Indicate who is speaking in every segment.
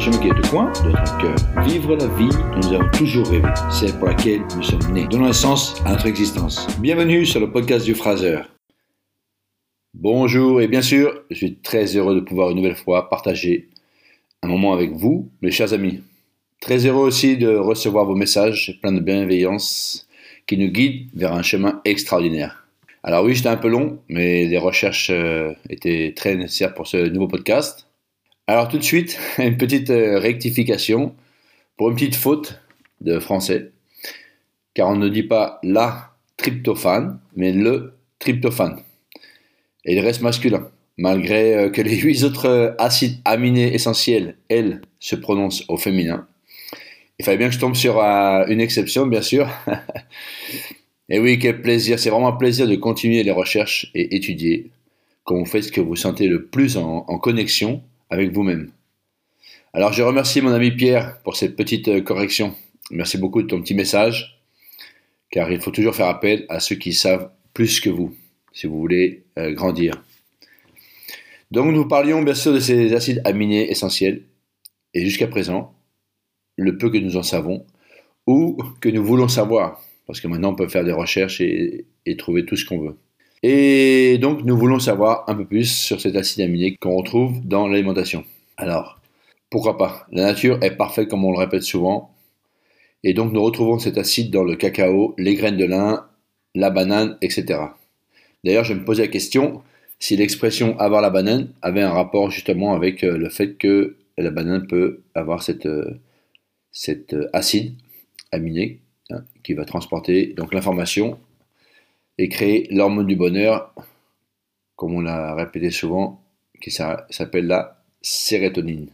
Speaker 1: y a de quoi dans notre cœur. Vivre la vie dont nous avons toujours rêvé, celle pour laquelle nous sommes nés, donnant un sens à notre existence. Bienvenue sur le podcast du Fraser. Bonjour et bien sûr, je suis très heureux de pouvoir une nouvelle fois partager un moment avec vous, mes chers amis. Très heureux aussi de recevoir vos messages pleins de bienveillance qui nous guident vers un chemin extraordinaire. Alors oui, j'étais un peu long, mais les recherches euh, étaient très nécessaires pour ce nouveau podcast. Alors tout de suite, une petite euh, rectification pour une petite faute de français, car on ne dit pas la tryptophane, mais le tryptophane. Et il reste masculin, malgré euh, que les huit autres acides aminés essentiels, elles, se prononcent au féminin. Il fallait bien que je tombe sur une exception, bien sûr. Et oui, quel plaisir, c'est vraiment un plaisir de continuer les recherches et étudier quand vous faites ce que vous sentez le plus en, connexion avec vous-même. Alors je remercie mon ami Pierre pour cette petite euh, correction. Merci beaucoup de ton petit message, car il faut toujours faire appel à ceux qui savent plus que vous, si vous voulez euh, grandir. Donc nous parlions bien sûr de ces acides aminés essentiels, et jusqu'à présent, le peu que nous en savons, ou que nous voulons savoir. Parce que maintenant, on peut faire des recherches et, trouver tout ce qu'on veut. Et donc, nous voulons savoir un peu plus sur cet acide aminé qu'on retrouve dans l'alimentation. Alors, pourquoi pas? La nature est parfaite, comme on le répète souvent. Et donc, nous retrouvons cet acide dans le cacao, les graines de lin, la banane, etc. D'ailleurs, je me posais la question si l'expression avoir la banane avait un rapport justement avec euh, le fait que la banane peut avoir cette, euh, cet euh, acide aminé Hein, qui va transporter l'information et créer l'hormone du bonheur, comme on l'a répété souvent, qui s'appelle la sérotonine.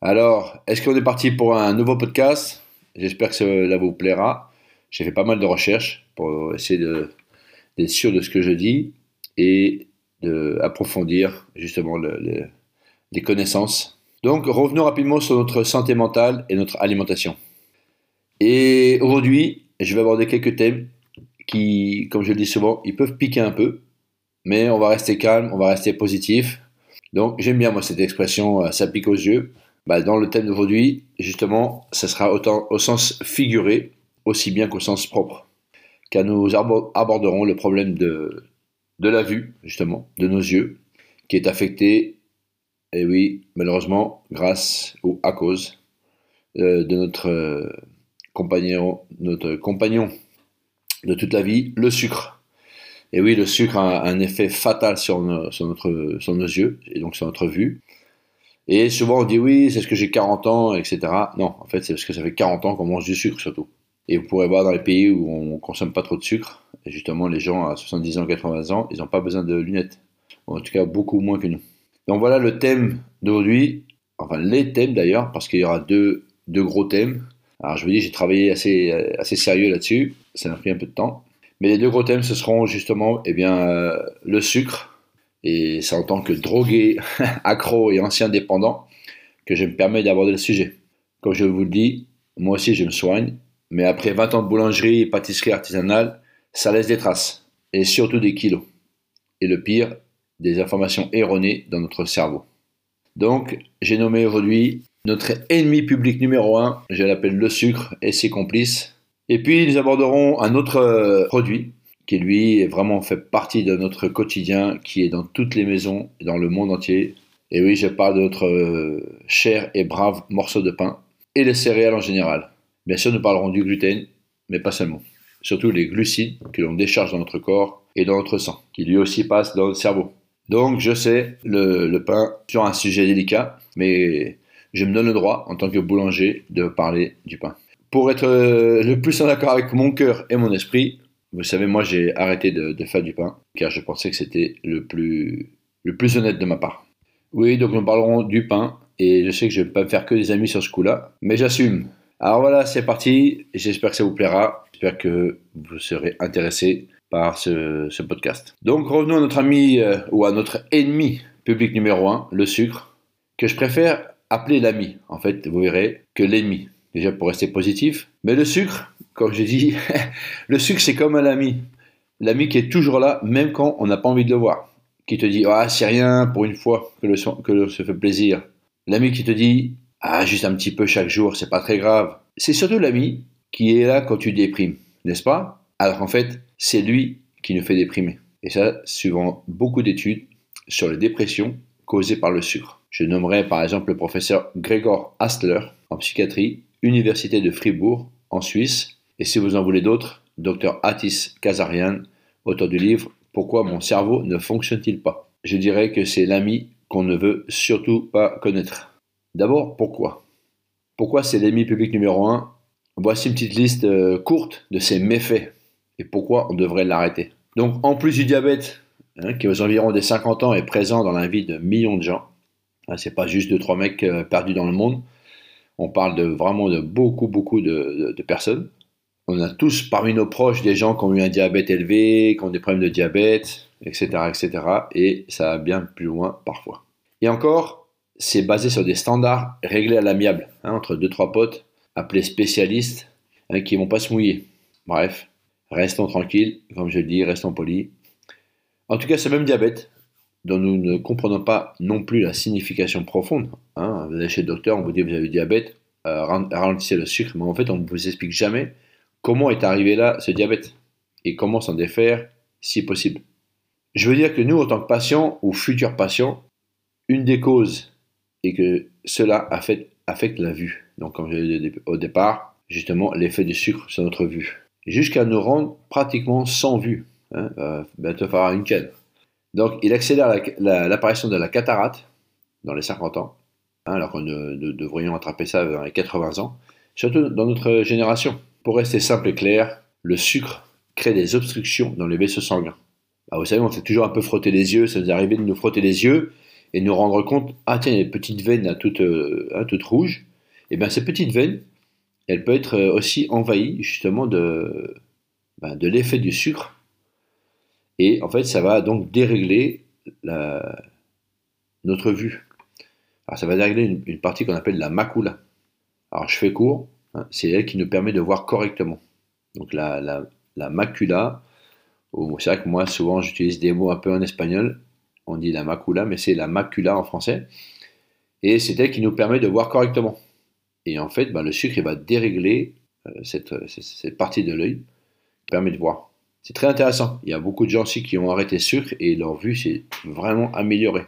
Speaker 1: Alors, est-ce qu'on est parti pour un nouveau podcast? J'espère que cela vous plaira. J'ai fait pas mal de recherches pour essayer d'être sûr de ce que je dis et d'approfondir justement les connaissances. Donc, revenons rapidement sur notre santé mentale et notre alimentation. Et aujourd'hui, je vais aborder quelques thèmes qui, comme je le dis souvent, ils peuvent piquer un peu, mais on va rester calme, on va rester positif. Donc j'aime bien moi cette expression, euh, ça pique aux yeux. Bah, dans le thème d'aujourd'hui, justement, ça sera autant au sens figuré, aussi bien qu'au sens propre. Car nous aborderons le problème de, la vue, justement, de nos yeux, qui est affecté, et oui, malheureusement, grâce ou à cause euh, de notre euh, compagnon, notre compagnon de toute la vie, le sucre. Et oui, le sucre a un effet fatal sur, notre, sur nos yeux et donc sur notre vue. Et souvent on dit oui, c'est parce que j'ai 40 ans, etc. Non, en fait c'est parce que ça fait 40 ans qu'on mange du sucre surtout. Et vous pourrez voir dans les pays où on consomme pas trop de sucre, et justement les gens à 70 ans, 80 ans, ils n'ont pas besoin de lunettes. En tout cas beaucoup moins que nous. Donc voilà le thème d'aujourd'hui, enfin les thèmes d'ailleurs, parce qu'il y aura deux, deux gros thèmes. Alors je vous dis, j'ai travaillé assez, assez sérieux là-dessus, ça m'a pris un peu de temps. Mais les deux gros thèmes, ce seront justement eh bien, euh, le sucre, et c'est en tant que drogué, accro et ancien dépendant que je me permets d'aborder le sujet. Comme je vous le dis, moi aussi je me soigne, mais après 20 ans de boulangerie et pâtisserie artisanale, ça laisse des traces, et surtout des kilos. Et le pire, des informations erronées dans notre cerveau. Donc, j'ai nommé aujourd'hui notre ennemi public numéro un, je l'appelle le sucre et ses complices. Et puis nous aborderons un autre euh, produit qui lui est vraiment fait partie de notre quotidien, qui est dans toutes les maisons dans le monde entier. Et oui, je parle de notre euh, cher et brave morceau de pain et les céréales en général. Bien sûr, nous parlerons du gluten, mais pas seulement. Surtout les glucides que l'on décharge dans notre corps et dans notre sang, qui lui aussi passent dans notre cerveau. Donc, je sais, le, le pain, sur un sujet délicat, mais je me donne le droit, en tant que boulanger, de parler du pain. Pour être euh, le plus en accord avec mon cœur et mon esprit, vous savez, moi j'ai arrêté de, faire du pain, car je pensais que c'était le plus, honnête de ma part. Oui, donc nous parlerons du pain, et je sais que je ne vais pas me faire que des amis sur ce coup-là, mais j'assume. Alors voilà, c'est parti, j'espère que ça vous plaira, j'espère que vous serez intéressé par ce, podcast. Donc revenons à notre ami, euh, ou à notre ennemi public numéro 1, le sucre, que je préfère appeler l'ami, en fait, vous verrez, que l'ennemi. Déjà pour rester positif. Mais le sucre, comme j'ai dit, le sucre c'est comme un ami. L'ami qui est toujours là, même quand on n'a pas envie de le voir. qui te dit Ah, c'est rien pour une fois que le, que se fait plaisir. L'ami qui te dit Ah, juste un petit peu chaque jour, c'est pas très grave. C'est surtout l'ami qui est là quand tu déprimes, n'est-ce pas? Alors qu'en fait, c'est lui qui nous fait déprimer. Et ça, suivant beaucoup d'études sur les dépressions causées par le sucre. Je nommerai par exemple le professeur Gregor Astler en psychiatrie, Université de Fribourg, en Suisse, et si vous en voulez d'autres, Dr Atis Kazarian, auteur du livre Pourquoi mon cerveau ne fonctionne-t-il pas? Je dirais que c'est l'ami qu'on ne veut surtout pas connaître. D'abord, pourquoi? Pourquoi c'est l'ami public numéro un? Voici une petite liste euh, courte de ses méfaits et pourquoi on devrait l'arrêter? Donc, en plus du diabète, hein, qui aux environs des 50 ans est présent dans la vie de millions de gens, hein, c'est pas juste deux trois mecs euh, perdus dans le monde. On parle de vraiment de beaucoup beaucoup de, personnes. On a tous parmi nos proches des gens qui ont eu un diabète élevé, qui ont des problèmes de diabète, etc., etc. Et ça va bien plus loin parfois. Et encore, c'est basé sur des standards réglés à l'amiable hein, entre deux trois potes appelés spécialistes hein, qui vont pas se mouiller. Bref, restons tranquilles, comme je le dis, restons polis. En tout cas, ce même diabète, dont nous ne comprenons pas non plus la signification profonde. Hein, vous allez chez le docteur, on vous dit vous avez du diabète, euh, ralentissez le sucre, mais en fait on ne vous explique jamais comment est arrivé là ce diabète et comment s'en défaire si possible. Je veux dire que nous, en tant que patients ou futurs patients, une des causes est que cela affecte, la vue. Donc comme je l'ai dit au départ, justement l'effet du sucre sur notre vue. Jusqu'à nous rendre pratiquement sans vue. Hein, euh, faire une canne. Donc, il accélère l'apparition de la cataracte dans les 50 ans, hein, alors que nous, devrions attraper ça dans les 80 ans, surtout dans notre génération. Pour rester simple et clair, le sucre crée des obstructions dans les vaisseaux sanguins. Ah, vous savez, on s'est toujours un peu frotté les yeux, ça nous est arrivé de nous frotter les yeux et nous rendre compte, ah tiens, il y a des petites veines toutes, hein, toutes rouges. Et bien ces petites veines, elles peuvent être euh, aussi envahies justement de, de l'effet du sucre et en fait, ça va donc dérégler notre vue. Alors, ça va dérégler une, partie qu'on appelle la macula. Alors, je fais court, hein, c'est elle qui nous permet de voir correctement. Donc, la, la, macula, c'est vrai que moi, souvent, j'utilise des mots un peu en espagnol. On dit la macula, mais c'est la macula en français. Et c'est elle qui nous permet de voir correctement. Et en fait, ben, le sucre, va dérégler euh, cette, cette partie de l'œil qui permet de voir. C'est très intéressant. Il y a beaucoup de gens aussi qui ont arrêté le sucre et leur vue s'est vraiment améliorée.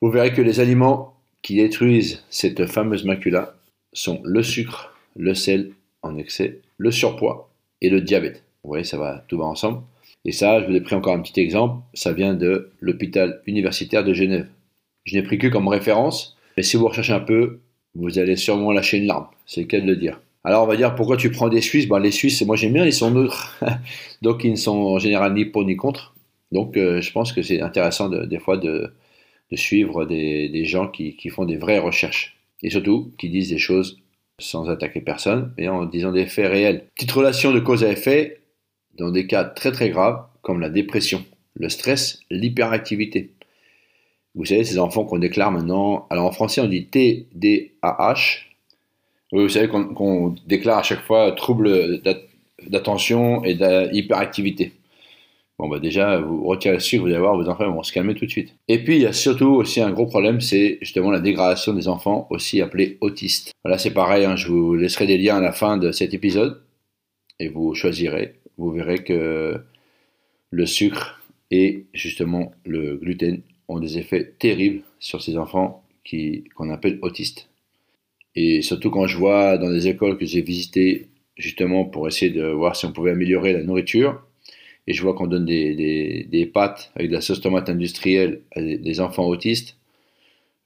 Speaker 1: Vous verrez que les aliments qui détruisent cette fameuse macula sont le sucre, le sel en excès, le surpoids et le diabète. Vous voyez, ça va, tout va ensemble. Et ça, je vous ai pris encore un petit exemple. Ça vient de l'hôpital universitaire de Genève. Je n'ai pris que comme référence, mais si vous recherchez un peu, vous allez sûrement lâcher une larme. C'est le cas de le dire. Alors on va dire pourquoi tu prends des Suisses? Ben, Les Suisses, moi j'aime bien, ils sont neutres. Donc ils ne sont en général ni pour ni contre. Donc euh, je pense que c'est intéressant des fois de, suivre des, gens qui, font des vraies recherches. Et surtout qui disent des choses sans attaquer personne, mais en disant des faits réels. Petite relation de cause à effet dans des cas très très graves comme la dépression, le stress, l'hyperactivité. Vous savez, ces enfants qu'on déclare maintenant, alors en français on dit TDAH, vous savez qu'on déclare à chaque fois trouble d'attention et d'hyperactivité. Bon, bah déjà, vous retirez le sucre, vous allez voir, vos enfants vont se calmer tout de suite. Et puis, il y a surtout aussi un gros problème, c'est justement la dégradation des enfants, aussi appelés autistes. Voilà, c'est pareil, hein, je vous laisserai des liens à la fin de cet épisode, et vous choisirez. Vous verrez que le sucre et justement le gluten ont des effets terribles sur ces enfants qu'on appelle autistes. Et surtout quand je vois dans des écoles que j'ai visitées justement pour essayer de voir si on pouvait améliorer la nourriture, et je vois qu'on donne des, des, pâtes avec de la sauce tomate industrielle à des, enfants autistes,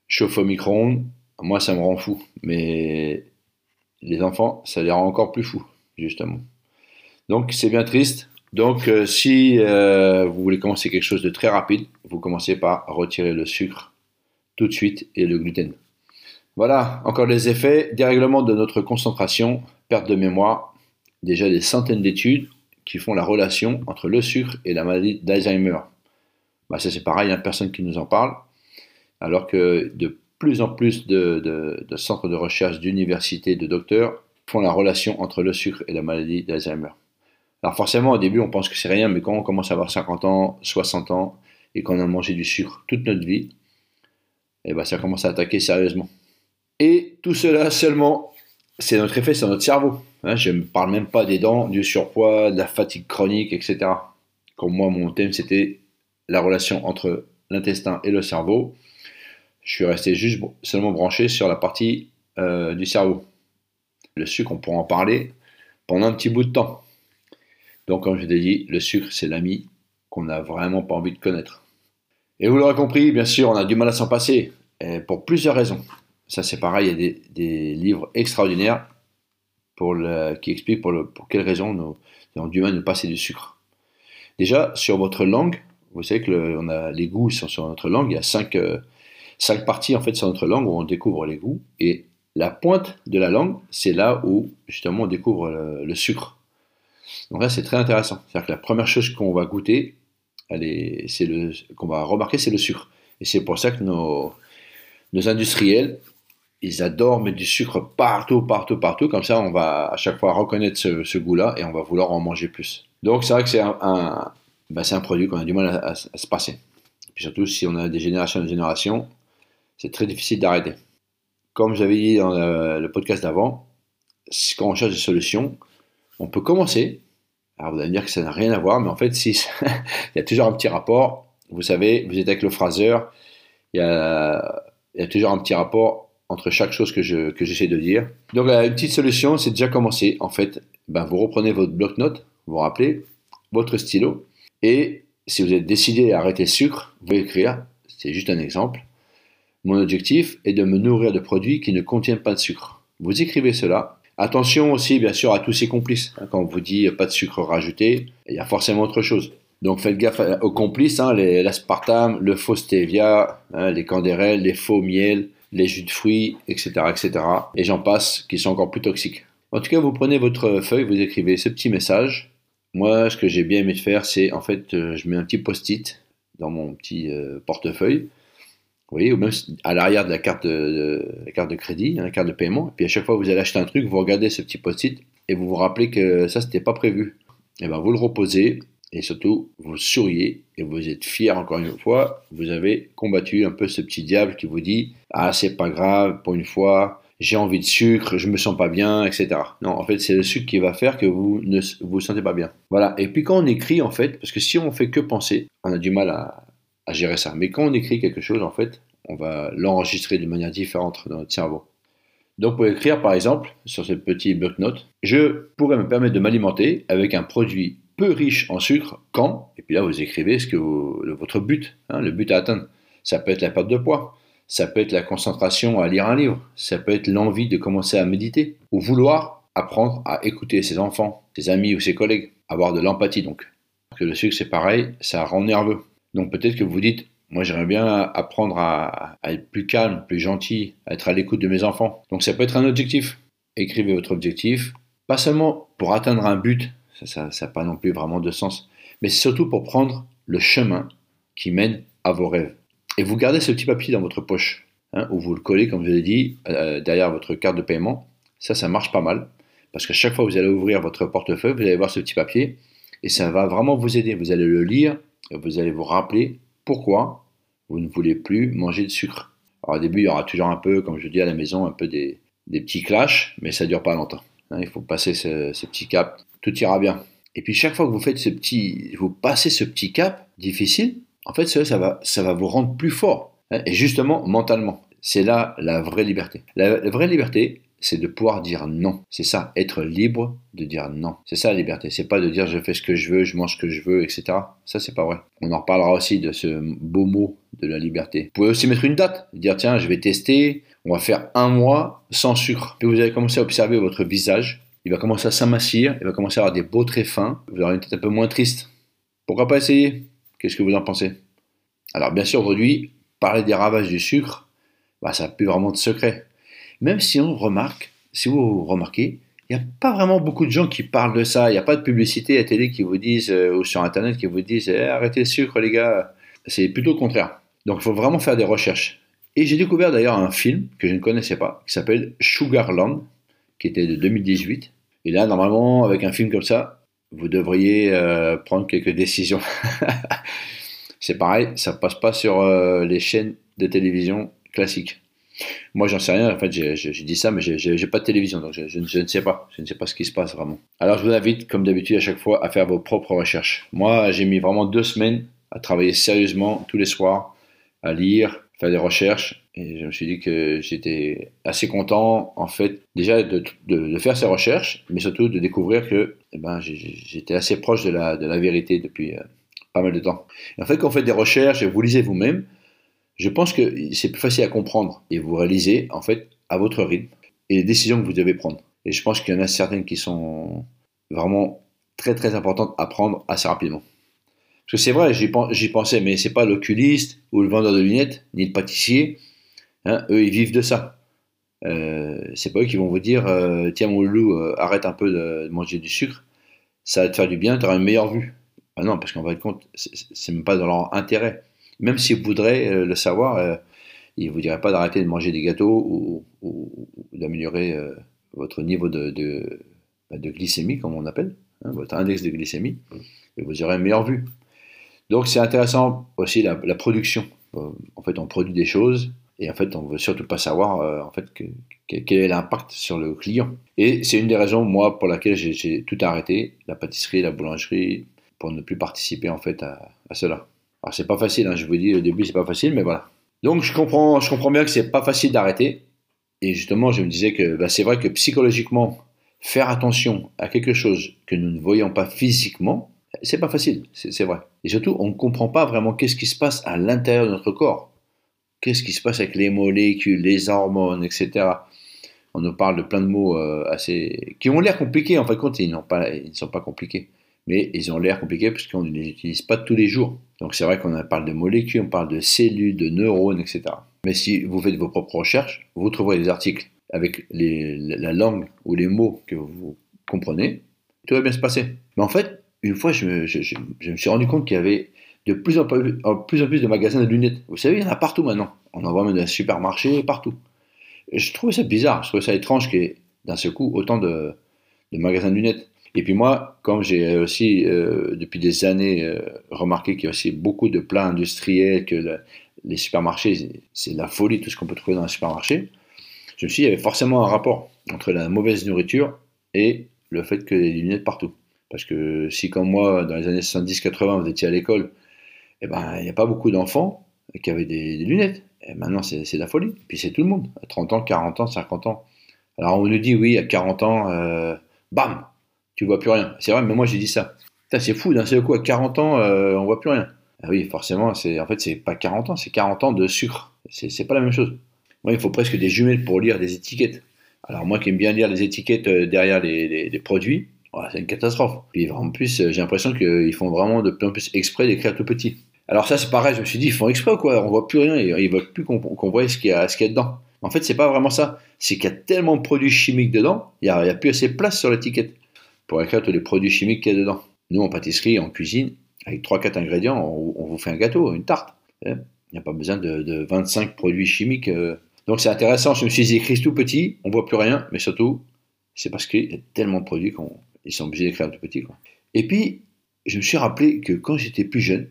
Speaker 1: chauffe au micro-ondes, moi ça me rend fou. Mais les enfants, ça les rend encore plus fous, justement. Donc c'est bien triste. Donc euh, si euh, vous voulez commencer quelque chose de très rapide, vous commencez par retirer le sucre tout de suite et le gluten. Voilà, encore les effets, dérèglement de notre concentration, perte de mémoire, déjà des centaines d'études qui font la relation entre le sucre et la maladie d'Alzheimer. Bah, ça c'est pareil, il n'y a personne qui nous en parle, alors que de plus en plus de, centres de recherche, d'universités, de docteurs font la relation entre le sucre et la maladie d'Alzheimer. Alors forcément, au début, on pense que c'est rien, mais quand on commence à avoir 50 ans, 60 ans, et qu'on a mangé du sucre toute notre vie, et eh ben ça commence à attaquer sérieusement. Et tout cela seulement, c'est notre effet sur notre cerveau. Hein, je ne parle même pas des dents, du surpoids, de la fatigue chronique, etc. Comme moi, mon thème, c'était la relation entre l'intestin et le cerveau. Je suis resté juste seulement branché sur la partie euh, du cerveau. Le sucre, on pourra en parler pendant un petit bout de temps. Donc, comme je l'ai dit, le sucre, c'est l'ami qu'on n'a vraiment pas envie de connaître. Et vous l'aurez compris, bien sûr, on a du mal à s'en passer, pour plusieurs raisons. Ça, c'est pareil, il y a des, livres extraordinaires qui expliquent pour, pour quelles raisons du mal à nous passer du sucre. Déjà, sur votre langue, vous savez que on a les goûts sont sur notre langue, il y a cinq, euh, cinq parties en fait sur notre langue où on découvre les goûts, et la pointe de la langue, c'est là où justement on découvre le, sucre. Donc là, c'est très intéressant. C'est-à-dire que la première chose qu'on va goûter, le, qu'on va remarquer, c'est le sucre. Et c'est pour ça que nos, nos industriels, ils adorent mettre du sucre partout, partout, partout. Comme ça, on va à chaque fois reconnaître ce, goût-là et on va vouloir en manger plus. Donc, c'est vrai que c'est un, ben, un produit qu'on a du mal à, se passer. Puis surtout, si on a des générations des générations, c'est très difficile d'arrêter. Comme j'avais dit dans le, podcast d'avant, quand on cherche des solutions, on peut commencer. Alors vous allez me dire que ça n'a rien à voir, mais en fait, si, il y a toujours un petit rapport. Vous savez, vous êtes avec le phraseur, il y a, il y a toujours un petit rapport entre chaque chose que, je, que j'essaie de dire. Donc la une petite solution, c'est déjà commencer. En fait, ben, vous reprenez votre bloc-notes, vous vous rappelez, votre stylo, et si vous êtes décidé à arrêter le sucre, vous pouvez écrire, c'est juste un exemple, mon objectif est de me nourrir de produits qui ne contiennent pas de sucre. Vous écrivez cela. Attention aussi, bien sûr, à tous ces complices. Hein, quand on vous dit pas de sucre rajouté, il y a forcément autre chose. Donc faites gaffe aux complices, hein, l'aspartame, le faux stevia, hein, les candérelles, les faux miels, les jus de fruits, etc., etc. Et j'en passe, qui sont encore plus toxiques. En tout cas, vous prenez votre feuille, vous écrivez ce petit message. Moi, ce que j'ai bien aimé faire, c'est en fait, euh, je mets un petit post-it dans mon petit euh, portefeuille vous voyez, ou même à l'arrière de la carte de, la carte de crédit, hein, la carte de paiement. Et puis à chaque fois que vous allez acheter un truc, vous regardez ce petit post-it et vous vous rappelez que ça, c'était pas prévu. Et ben vous le reposez et surtout vous souriez et vous êtes fier encore une fois. Vous avez combattu un peu ce petit diable qui vous dit ah c'est pas grave pour une fois. J'ai envie de sucre, je me sens pas bien, etc. Non, en fait, c'est le sucre qui va faire que vous ne vous sentez pas bien. Voilà. Et puis quand on écrit, en fait, parce que si on fait que penser, on a du mal à, gérer ça. Mais quand on écrit quelque chose, en fait, on va l'enregistrer d'une manière différente dans notre cerveau. Donc, pour écrire, par exemple, sur ce petit bloc-notes, je pourrais me permettre de m'alimenter avec un produit peu riche en sucre quand, et puis là, vous écrivez ce que votre but, hein, le but à atteindre. Ça peut être la perte de poids, ça peut être la concentration à lire un livre, ça peut être l'envie de commencer à méditer, ou vouloir apprendre à écouter ses enfants, ses amis ou ses collègues, avoir de l'empathie donc. Que le sucre, c'est pareil, ça rend nerveux. Donc peut-être que vous dites, moi j'aimerais bien apprendre à, être plus calme, plus gentil, à être à l'écoute de mes enfants. Donc ça peut être un objectif. Écrivez votre objectif, pas seulement pour atteindre un but, ça n'a pas non plus vraiment de sens, mais surtout pour prendre le chemin qui mène à vos rêves. Et vous gardez ce petit papier dans votre poche, hein, ou vous le collez, comme je l'ai dit, euh, derrière votre carte de paiement. Ça, ça marche pas mal, parce qu'à chaque fois que vous allez ouvrir votre portefeuille, vous allez voir ce petit papier, et ça va vraiment vous aider. Vous allez le lire, vous allez vous rappeler pourquoi vous ne voulez plus manger de sucre. Alors au début, il y aura toujours un peu, comme je dis à la maison, un peu des, petits clashs, mais ça ne dure pas longtemps. Hein, il faut passer ce, petit cap, tout ira bien. Et puis chaque fois que vous faites ce petit, vous passez ce petit cap difficile, en fait, ça, va, ça va vous rendre plus fort. Hein, et justement, mentalement, c'est là la vraie liberté. la vraie liberté, c'est de pouvoir dire non. C'est ça, être libre de dire non. C'est ça la liberté. C'est pas de dire je fais ce que je veux, je mange ce que je veux, etc. Ça, c'est pas vrai. On en reparlera aussi de ce beau mot de la liberté. Vous pouvez aussi mettre une date, dire tiens, je vais tester, on va faire un mois sans sucre. Puis vous allez commencer à observer votre visage. Il va commencer à s'amincir, il va commencer à avoir des beaux traits fins. Vous aurez une tête un peu moins triste. Pourquoi pas essayer? Qu'est-ce que vous en pensez? Alors, bien sûr, aujourd'hui, parler des ravages du sucre, bah, ça n'a plus vraiment de secret même si on remarque, si vous remarquez, il n'y a pas vraiment beaucoup de gens qui parlent de ça. Il n'y a pas de publicité à télé qui vous disent, euh, ou sur Internet qui vous disent eh, arrêtez le sucre, les gars. C'est plutôt le contraire. Donc il faut vraiment faire des recherches. Et j'ai découvert d'ailleurs un film que je ne connaissais pas, qui s'appelle Sugarland, qui était de 2018. Et là, normalement, avec un film comme ça, vous devriez euh, prendre quelques décisions. C'est pareil, ça passe pas sur euh, les chaînes de télévision classiques. Moi, j'en sais rien. En fait, j'ai dit ça, mais j'ai pas de télévision, donc je, ne sais pas. Je ne sais pas ce qui se passe vraiment. Alors, je vous invite, comme d'habitude, à chaque fois, à faire vos propres recherches. Moi, j'ai mis vraiment deux semaines à travailler sérieusement tous les soirs, à lire, faire des recherches. Et je me suis dit que j'étais assez content, en fait, déjà de, faire ces recherches, mais surtout de découvrir que eh ben, j'étais assez proche de la, de la vérité depuis euh, pas mal de temps. Et en fait, quand vous faites des recherches et vous lisez vous-même, je pense que c'est plus facile à comprendre et vous réalisez, en fait, à votre rythme et les décisions que vous devez prendre. Et je pense qu'il y en a certaines qui sont vraiment très très importantes à prendre assez rapidement. Parce que c'est vrai, j'y pensais, mais c'est pas l'oculiste ou le vendeur de lunettes, ni le pâtissier. Hein, eux, ils vivent de ça. Euh, c'est pas eux qui vont vous dire euh, tiens mon loup, euh, arrête un peu de, manger du sucre, ça va te faire du bien, tu auras une meilleure vue. Ah non, parce qu'en fin de compte, c'est même pas dans leur intérêt. Même s'ils voudraient le savoir, ils vous diraient pas d'arrêter de manger des gâteaux ou, d'améliorer votre niveau bah, de, glycémie, comme on appelle, hein, votre index de glycémie, et vous aurez une meilleure vue. Donc c'est intéressant aussi la, production. Euh, en fait, on produit des choses et en fait, on veut surtout pas savoir euh, en fait quel est l'impact sur le client. Et c'est une des raisons moi pour laquelle j'ai tout arrêté, la pâtisserie, la boulangerie, pour ne plus participer en fait à, cela. Alors c'est pas facile, hein, je vous dis au début c'est pas facile, mais voilà. Donc je comprends, je comprends bien que c'est pas facile d'arrêter. Et justement, je me disais que bah, c'est vrai que psychologiquement, faire attention à quelque chose que nous ne voyons pas physiquement, c'est pas facile, c'est vrai. Et surtout, on ne comprend pas vraiment qu'est-ce qui se passe à l'intérieur de notre corps. Qu'est-ce qui se passe avec les molécules, les hormones, etc. On nous parle de plein de mots euh, assez qui ont l'air compliqués. En fait, compte, ils, pas, ils ne sont pas compliqués. Mais ils ont l'air compliqués parce qu'on ne les utilise pas tous les jours. Donc c'est vrai qu'on parle de molécules, on parle de cellules, de neurones, etc. Mais si vous faites vos propres recherches, vous trouverez des articles avec la langue ou les mots que vous comprenez, tout va bien se passer. Mais en fait, une fois, je me, suis rendu compte qu'il y avait de plus en, plus, de magasins de lunettes. Vous savez, il y en a partout maintenant. On en voit même dans les supermarchés, partout. je trouvais ça bizarre, je trouvais ça étrange qu'il y ait d'un seul coup autant de, magasins de lunettes. Et puis moi, comme j'ai aussi euh, depuis des années euh, remarqué qu'il y a aussi beaucoup de plats industriels, que les supermarchés, c'est la folie tout ce qu'on peut trouver dans les supermarchés, je me suis dit qu'il y avait forcément un rapport entre la mauvaise nourriture et le fait que les lunettes partout. Parce que si, comme moi, dans les années 70-80, vous étiez à l'école, eh ben, il n'y a pas beaucoup d'enfants qui avaient des, lunettes. Et maintenant, c'est la folie. Puis c'est tout le monde. À 30 ans, 40 ans, 50 ans. Alors on nous dit, oui, à 40 ans, euh, bam, tu vois plus rien. C'est vrai, mais moi j'ai dit ça. C'est fou, d'un seul coup, à 40 ans, euh, on voit plus rien. Ah oui, forcément, en fait, c'est pas 40 ans, c'est 40 ans de sucre. C'est pas la même chose. Moi, il faut presque des jumelles pour lire des étiquettes. Alors moi qui aime bien lire les étiquettes euh, derrière les produits, c'est une catastrophe. Puis en plus, euh, j'ai l'impression qu'ils font vraiment de plus en plus exprès d'écrire tout petit. Alors ça, c'est pareil, je me suis dit, ils font exprès ou quoi? On voit plus rien, ils veulent plus qu'on voit ce qu'il y, a, y a dedans. En fait, c'est pas vraiment ça. C'est qu'il y a tellement de produits chimiques dedans, il n'y a, plus assez de place sur l'étiquette pour écrire tous les produits chimiques qu'il y a dedans. Nous, en pâtisserie, en cuisine, avec 3-4 ingrédients, on, vous fait un gâteau, une tarte. Il n'y a pas besoin de, 25 produits chimiques. Euh. Donc c'est intéressant, je me suis dit, écrit tout petit, on voit plus rien, mais surtout, c'est parce qu'il y a tellement de produits qu'on ils sont obligés d'écrire tout petit. Et puis, je me suis rappelé que quand j'étais plus jeune,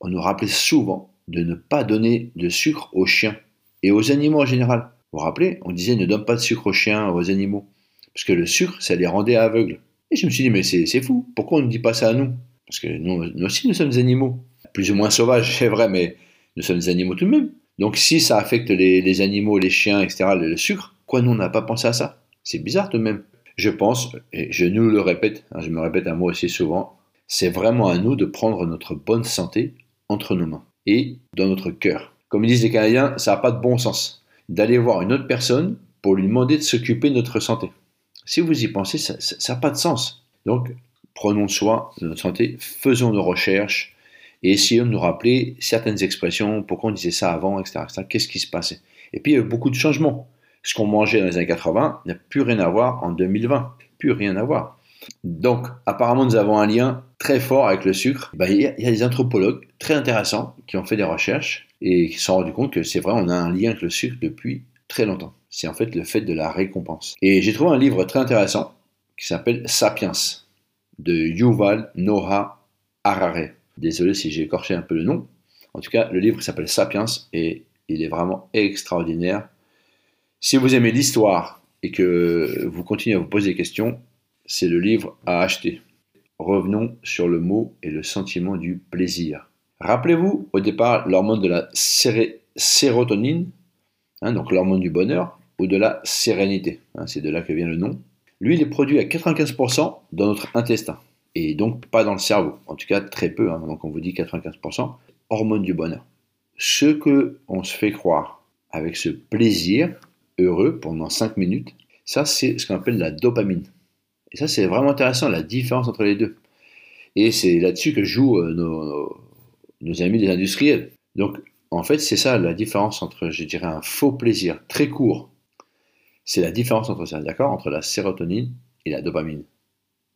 Speaker 1: on nous rappelait souvent de ne pas donner de sucre aux chiens et aux animaux en général. Vous vous rappelez On disait ne donne pas de sucre aux chiens, aux animaux. Parce que le sucre, ça les rendait aveugles. Et je me suis dit, mais c'est fou, pourquoi on ne dit pas ça à nous? Parce que nous, nous, aussi, nous sommes des animaux. Plus ou moins sauvages, c'est vrai, mais nous sommes des animaux tout de même. Donc si ça affecte les, animaux, les chiens, etc., le, le sucre, quoi nous, on n'a pas pensé à ça? C'est bizarre tout de même. Je pense, et je nous le répète, hein, je me répète à moi aussi souvent, c'est vraiment à nous de prendre notre bonne santé entre nos mains et dans notre cœur. Comme disent les Canadiens, ça n'a pas de bon sens d'aller voir une autre personne pour lui demander de s'occuper de notre santé. Si vous y pensez, ça n'a pas de sens. Donc, prenons soin de notre santé, faisons nos recherches et essayons de nous rappeler certaines expressions, pourquoi on disait ça avant, etc. etc. Qu'est-ce qui se passait? Et puis, il y a eu beaucoup de changements ce qu'on mangeait dans les années 80 n'a plus rien à voir en 2020. Plus rien à voir. Donc, apparemment, nous avons un lien très fort avec le sucre. Ben, il, y a, des anthropologues très intéressants qui ont fait des recherches et qui se sont rendus compte que c'est vrai, on a un lien avec le sucre depuis très longtemps. C'est en fait le fait de la récompense. Et j'ai trouvé un livre très intéressant qui s'appelle Sapiens de Yuval Noah Harari. Désolé si j'ai écorché un peu le nom. En tout cas, le livre s'appelle Sapiens et il est vraiment extraordinaire. Si vous aimez l'histoire et que vous continuez à vous poser des questions, c'est le livre à acheter. Revenons sur le mot et le sentiment du plaisir. Rappelez-vous, au départ, l'hormone de la sérotonine, hein, donc l'hormone du bonheur, ou de la sérénité, hein, c'est de là que vient le nom. Lui, il est produit à 95% dans notre intestin, et donc pas dans le cerveau, en tout cas très peu, hein, donc on vous dit 95%, hormone du bonheur. Ce que on se fait croire avec ce plaisir heureux pendant 5 minutes, ça c'est ce qu'on appelle la dopamine. Et ça c'est vraiment intéressant, la différence entre les deux. Et c'est là-dessus que jouent euh, nos, amis des industriels. Donc, en fait, c'est ça la différence entre, je dirais, un faux plaisir très court. C'est la différence entre ça, d'accord Entre la sérotonine et la dopamine.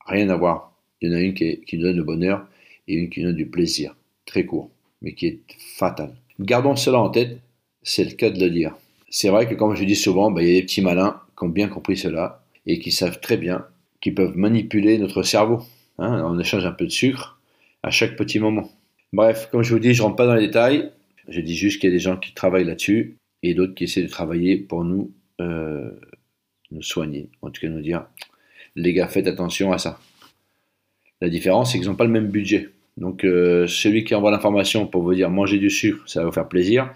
Speaker 1: Rien à voir. Il y en a une qui, nous donne le bonheur et une qui nous donne du plaisir, très court, mais qui est fatal. Gardons cela en tête, c'est le cas de le dire. C'est vrai que, comme je dis souvent, bah, il y a des petits malins qui ont bien compris cela et qui savent très bien qu'ils peuvent manipuler notre cerveau. Hein on échange un peu de sucre à chaque petit moment. Bref, comme je vous dis, je ne rentre pas dans les détails. Je dis juste qu'il y a des gens qui travaillent là-dessus et d'autres qui essaient de travailler pour nous, euh, nous soigner. En tout cas, nous dire, les gars, faites attention à ça. La différence, c'est qu'ils n'ont pas le même budget. Donc, euh, celui qui envoie l'information pour vous dire manger du sucre, ça va vous faire plaisir,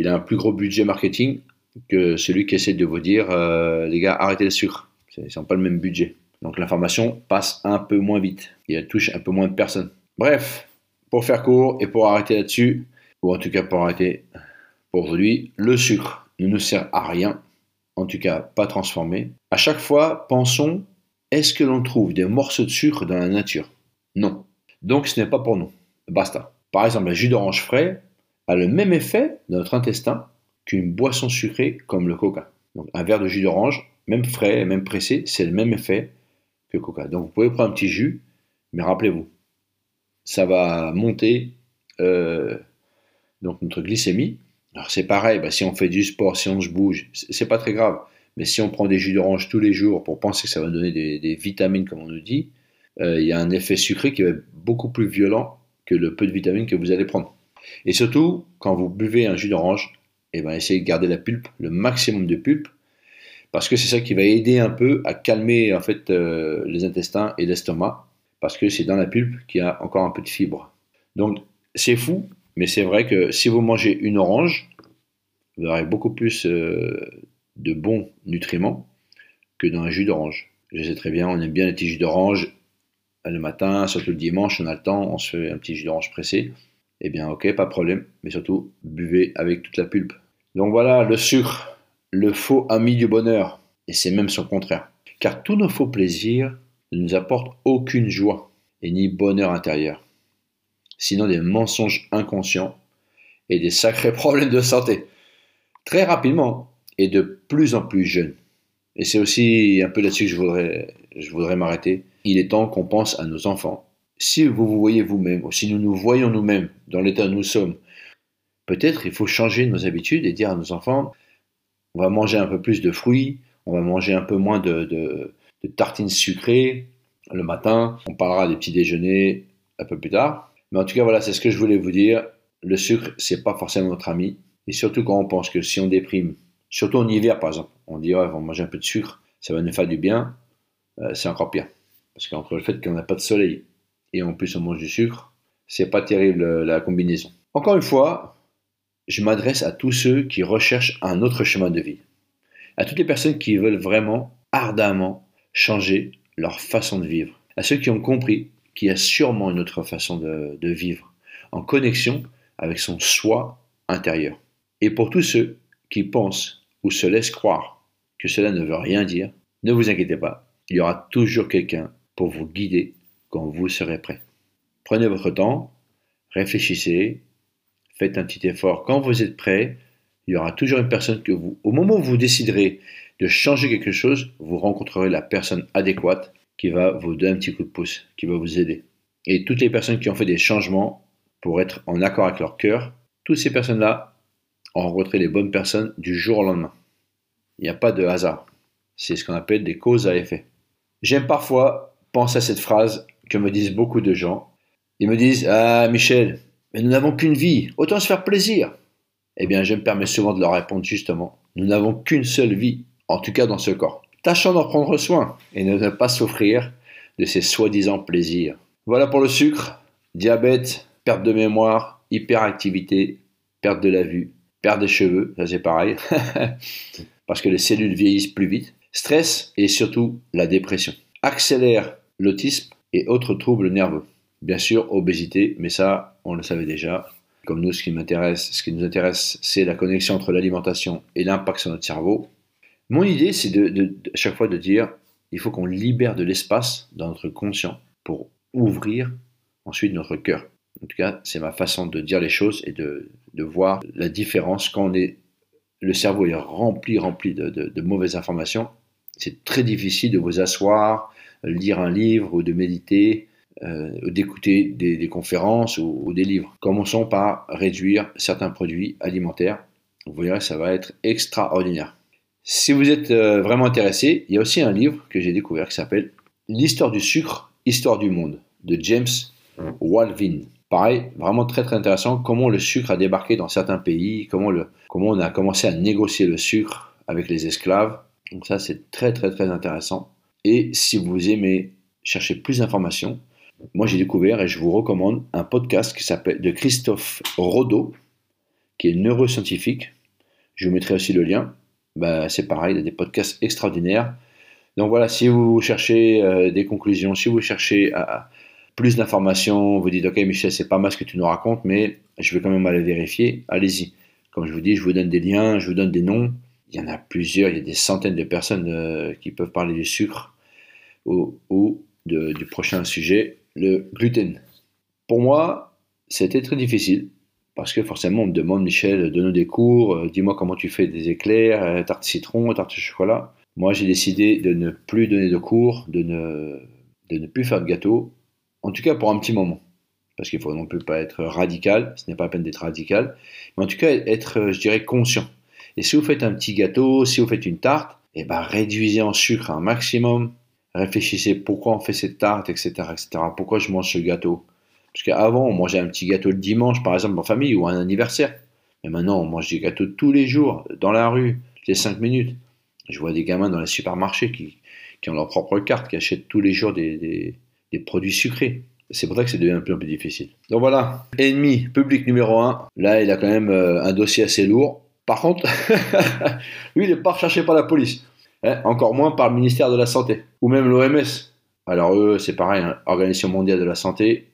Speaker 1: il a un plus gros budget marketing que celui qui essaie de vous dire, euh, les gars, arrêtez le sucre. Ils n'ont pas le même budget. Donc, l'information passe un peu moins vite et touche un peu moins de personnes. Bref, pour faire court et pour arrêter là-dessus, ou en tout cas pour arrêter pour aujourd'hui, le sucre ne nous sert à rien, en tout cas pas transformé. À chaque fois, pensons, est-ce que l'on trouve des morceaux de sucre dans la nature? Non. Donc ce n'est pas pour nous. Basta. Par exemple, un jus d'orange frais a le même effet dans notre intestin qu'une boisson sucrée comme le coca. Donc un verre de jus d'orange, même frais, même pressé, c'est le même effet que le coca. Donc vous pouvez prendre un petit jus, mais rappelez-vous, ça va monter euh, donc notre glycémie. Alors c'est pareil, bah, si on fait du sport, si on se bouge, c'est pas très grave. Mais si on prend des jus d'orange tous les jours pour penser que ça va donner des, vitamines, comme on nous dit, euh, il y a un effet sucré qui va être beaucoup plus violent que le peu de vitamines que vous allez prendre. Et surtout, quand vous buvez un jus d'orange, eh ben, essayez de garder la pulpe, le maximum de pulpe, parce que c'est ça qui va aider un peu à calmer en fait euh, les intestins et l'estomac parce que c'est dans la pulpe qu'il y a encore un peu de fibre. Donc c'est fou, mais c'est vrai que si vous mangez une orange, vous aurez beaucoup plus euh, de bons nutriments que dans un jus d'orange. Je sais très bien, on aime bien les petits jus d'orange le matin, surtout le dimanche, on a le temps, on se fait un petit jus d'orange pressé. Eh bien, ok, pas de problème, mais surtout, buvez avec toute la pulpe. Donc voilà, le sucre, le faux ami du bonheur, et c'est même son contraire. Car tous nos faux plaisirs ne nous apporte aucune joie et ni bonheur intérieur, sinon des mensonges inconscients et des sacrés problèmes de santé, très rapidement et de plus en plus jeunes. Et c'est aussi un peu là-dessus que je voudrais, je voudrais m'arrêter. Il est temps qu'on pense à nos enfants. Si vous vous voyez vous-même, ou si nous nous voyons nous-mêmes dans l'état où nous sommes, peut-être il faut changer nos habitudes et dire à nos enfants, on va manger un peu plus de fruits, on va manger un peu moins de, tartines sucrées le matin. On parlera des petits déjeuners un peu plus tard. Mais en tout cas, voilà, c'est ce que je voulais vous dire. Le sucre, c'est pas forcément notre ami. Et surtout quand on pense que si on déprime, surtout en hiver par exemple, on dit, ouais, on va manger un peu de sucre, ça va nous faire du bien, euh, c'est encore pire. Parce qu'entre le fait qu'on n'a pas de soleil et en plus on mange du sucre, c'est pas terrible euh, la combinaison. Encore une fois, je m'adresse à tous ceux qui recherchent un autre chemin de vie. À toutes les personnes qui veulent vraiment, ardemment, changer leur façon de vivre. À ceux qui ont compris qu'il y a sûrement une autre façon de, vivre, en connexion avec son soi intérieur. Et pour tous ceux qui pensent ou se laissent croire que cela ne veut rien dire, ne vous inquiétez pas, il y aura toujours quelqu'un pour vous guider quand vous serez prêt. Prenez votre temps, réfléchissez, faites un petit effort. Quand vous êtes prêt, il y aura toujours une personne que vous, au moment où vous déciderez de changer quelque chose, vous rencontrerez la personne adéquate qui va vous donner un petit coup de pouce, qui va vous aider. Et toutes les personnes qui ont fait des changements pour être en accord avec leur cœur, toutes ces personnes-là ont rencontré les bonnes personnes du jour au lendemain. Il n'y a pas de hasard. C'est ce qu'on appelle des causes à effet. J'aime parfois penser à cette phrase que me disent beaucoup de gens. Ils me disent Ah, Michel, Mais nous n'avons qu'une vie, autant se faire plaisir. Eh bien, je me permets souvent de leur répondre justement, nous n'avons qu'une seule vie, en tout cas dans ce corps. Tâchons d'en prendre soin et ne pas souffrir de ces soi-disant plaisirs. Voilà pour le sucre, diabète, perte de mémoire, hyperactivité, perte de la vue, perte des cheveux, ça c'est pareil, parce que les cellules vieillissent plus vite, stress et surtout la dépression. Accélère l'autisme et autres troubles nerveux. Bien sûr, obésité, mais ça, on le savait déjà. Comme nous, ce qui m'intéresse, ce qui nous intéresse, c'est la connexion entre l'alimentation et l'impact sur notre cerveau. Mon idée, c'est de, chaque fois de dire, il faut qu'on libère de l'espace dans notre conscient pour ouvrir ensuite notre cœur. En tout cas, c'est ma façon de dire les choses et de, voir la différence quand le cerveau est rempli, rempli de, mauvaises informations. C'est très difficile de vous asseoir, lire un livre ou de méditer, euh, d'écouter des, conférences ou, des livres. Commençons par réduire certains produits alimentaires. Vous verrez, ça va être extraordinaire. Si vous êtes euh, vraiment intéressé, il y a aussi un livre que j'ai découvert qui s'appelle L'histoire du sucre, histoire du monde de James Walvin. Pareil, vraiment très très intéressant comment le sucre a débarqué dans certains pays, comment, comment on a commencé à négocier le sucre avec les esclaves. Donc ça c'est très très très intéressant. Et si vous aimez chercher plus d'informations, moi j'ai découvert et je vous recommande un podcast qui s'appelle de Christophe Rodeau, qui est neuroscientifique. Je vous mettrai aussi le lien. Bah, c'est pareil, il y a des podcasts extraordinaires. Donc voilà, si vous cherchez euh, des conclusions, si vous cherchez plus d'informations, vous dites ok Michel c'est pas mal ce que tu nous racontes, mais je vais quand même aller vérifier, allez-y. Comme je vous dis, je vous donne des liens, je vous donne des noms. Il y en a plusieurs, il y a des centaines de personnes euh, qui peuvent parler du sucre ou, du prochain sujet, le gluten. Pour moi, c'était très difficile parce que forcément on me demande Michel, donne-nous des cours, euh, dis-moi comment tu fais des éclairs, euh, tarte citron, tarte chocolat. Moi j'ai décidé de ne plus donner de cours, de ne, plus faire de gâteaux en tout cas pour un petit moment. Parce qu'il faut non plus pas être radical, ce n'est pas la peine d'être radical, mais en tout cas être, je dirais, conscient. Et si vous faites un petit gâteau, si vous faites une tarte, eh ben, réduisez en sucre un maximum. Réfléchissez pourquoi on fait cette tarte, etc., etc. Pourquoi je mange ce gâteau? Parce qu'avant, on mangeait un petit gâteau le dimanche, par exemple, en famille, ou un anniversaire. Mais maintenant, on mange des gâteaux tous les jours, dans la rue, les 5 minutes. Je vois des gamins dans les supermarchés qui, qui ont leur propre carte, qui achètent tous les jours des, des produits sucrés. C'est pour ça que c'est devenu un peu, un peu difficile. Donc voilà, ennemi public numéro 1. Là, il a quand même euh, un dossier assez lourd. Par contre, lui, il n'est pas recherché par la police. Hein, encore moins par le ministère de la Santé. Ou même l'OMS. Alors eux, c'est pareil, hein, Organisation mondiale de la santé.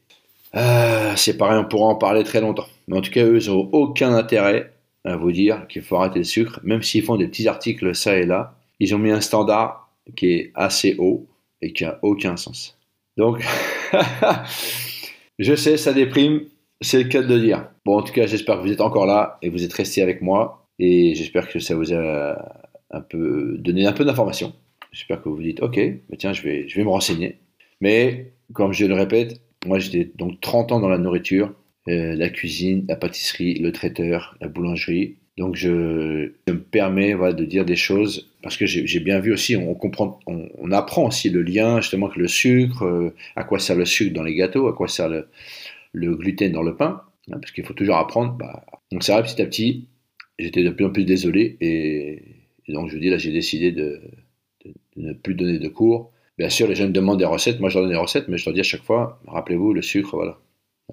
Speaker 1: Euh, c'est pareil, on pourra en parler très longtemps. Mais en tout cas, eux, ils n'ont aucun intérêt à vous dire qu'il faut arrêter le sucre, même s'ils font des petits articles ça et là. Ils ont mis un standard qui est assez haut et qui n'a aucun sens. Donc, je sais, ça déprime, c'est le cas de dire. Bon, en tout cas, j'espère que vous êtes encore là et vous êtes resté avec moi. Et j'espère que ça vous a un peu donné un peu d'informations. J'espère que vous vous dites, ok, mais tiens, je vais, je vais me renseigner. Mais, comme je le répète, moi j'étais donc 30 ans dans la nourriture, euh, la cuisine, la pâtisserie, le traiteur, la boulangerie. Donc je, me permets de dire des choses parce que j'ai bien vu aussi, on, comprend, on, apprend aussi le lien justement que le sucre, euh, à quoi sert le sucre dans les gâteaux, à quoi sert le, gluten dans le pain, hein, parce qu'il faut toujours apprendre. Bah, donc ça va petit à petit. J'étais de plus en plus désolé et, donc je vous dis là j'ai décidé de, ne plus donner de cours. Bien sûr, les jeunes demandent des recettes. Moi, je leur donne des recettes, mais je leur dis à chaque fois, rappelez-vous, le sucre, voilà.